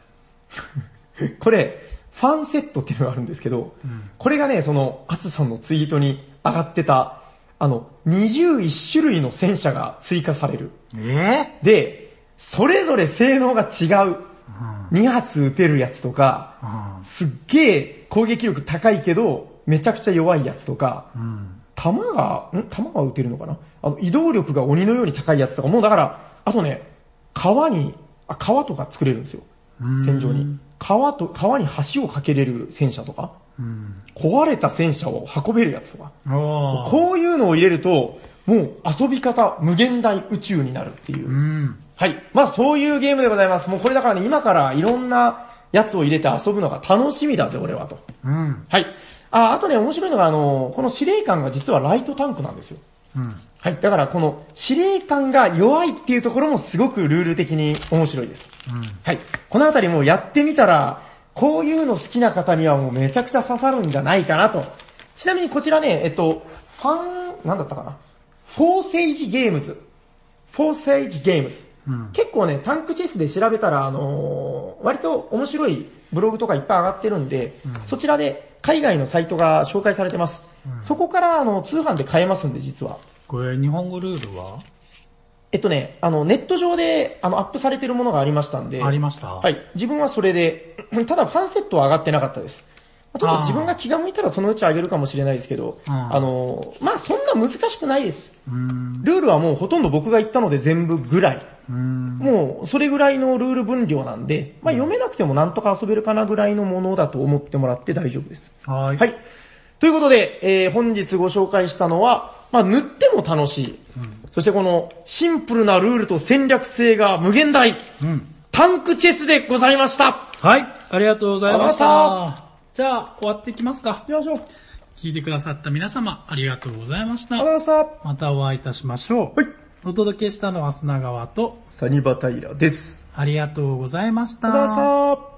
これ、ファンセットっていうのがあるんですけど、うんこれがね、その、アツさんのツイートに上がってた、あの、21種類の戦車が追加される。えで、それぞれ性能が違う。うん。2発撃てるやつとか、うん。すっげえ攻撃力高いけど、めちゃくちゃ弱いやつとか、うん。弾が、ん？弾が撃てるのかな？あの、移動力が鬼のように高いやつとか、もうだから、あとね、川に、あ、川とか作れるんですよ。戦場に。川と、川に橋を架けれる戦車とか、うん。壊れた戦車を運べるやつとか。こういうのを入れると、もう遊び方無限大宇宙になるっていう。うん。はい。まあそういうゲームでございます。もうこれだからね、今からいろんなやつを入れて遊ぶのが楽しみだぜ、俺はと。うん。はい。あ、あとね、面白いのが、あの、この司令官が実はライトタンクなんですよ。うん。はい。だからこの司令官が弱いっていうところもすごくルール的に面白いです。はい。このあたりもやってみたら、こういうの好きな方にはもうめちゃくちゃ刺さるんじゃないかなと。ちなみにこちらね、えっと、ファン、なんだったかな？ Forsage Games。Forsage Games。うん。結構ね、 Tank Chess で調べたら、あのー割と面白いブログとかいっぱい上がってるんで、そちらで海外のサイトが紹介されてます。そこからあの通販で買えますんで、実は。これ、日本語ルールは？えっとね、あの、ネット上であのアップされてるものがありましたんで、ありましたはい。自分はそれで、ただファンセットは上がってなかったです。ちょっと自分が気が向いたらそのうち上げるかもしれないですけど、うんあの、まあそんな難しくないです。うん。ルールはもうほとんど僕が言ったので全部ぐらい。うん。もう、それぐらいのルール分量なんで、まあ読めなくてもなんとか遊べるかなぐらいのものだと思ってもらって大丈夫です。はい。はい。ということで、えー本日ご紹介したのは、まあ塗っても楽しい。そしてこのシンプルなルールと戦略性が無限大。うん。タンクチェスでございました。はい。ありがとうございましあた。じゃあ、終わっていきますか。よいしょ。あり聞いてくださった皆様、ありがとうございましたがとう。ございましまたお会いいたしましょう。はい。お届けしたのは砂川と、た。サニバタイラです。ありがとうございました。ありがとうございました。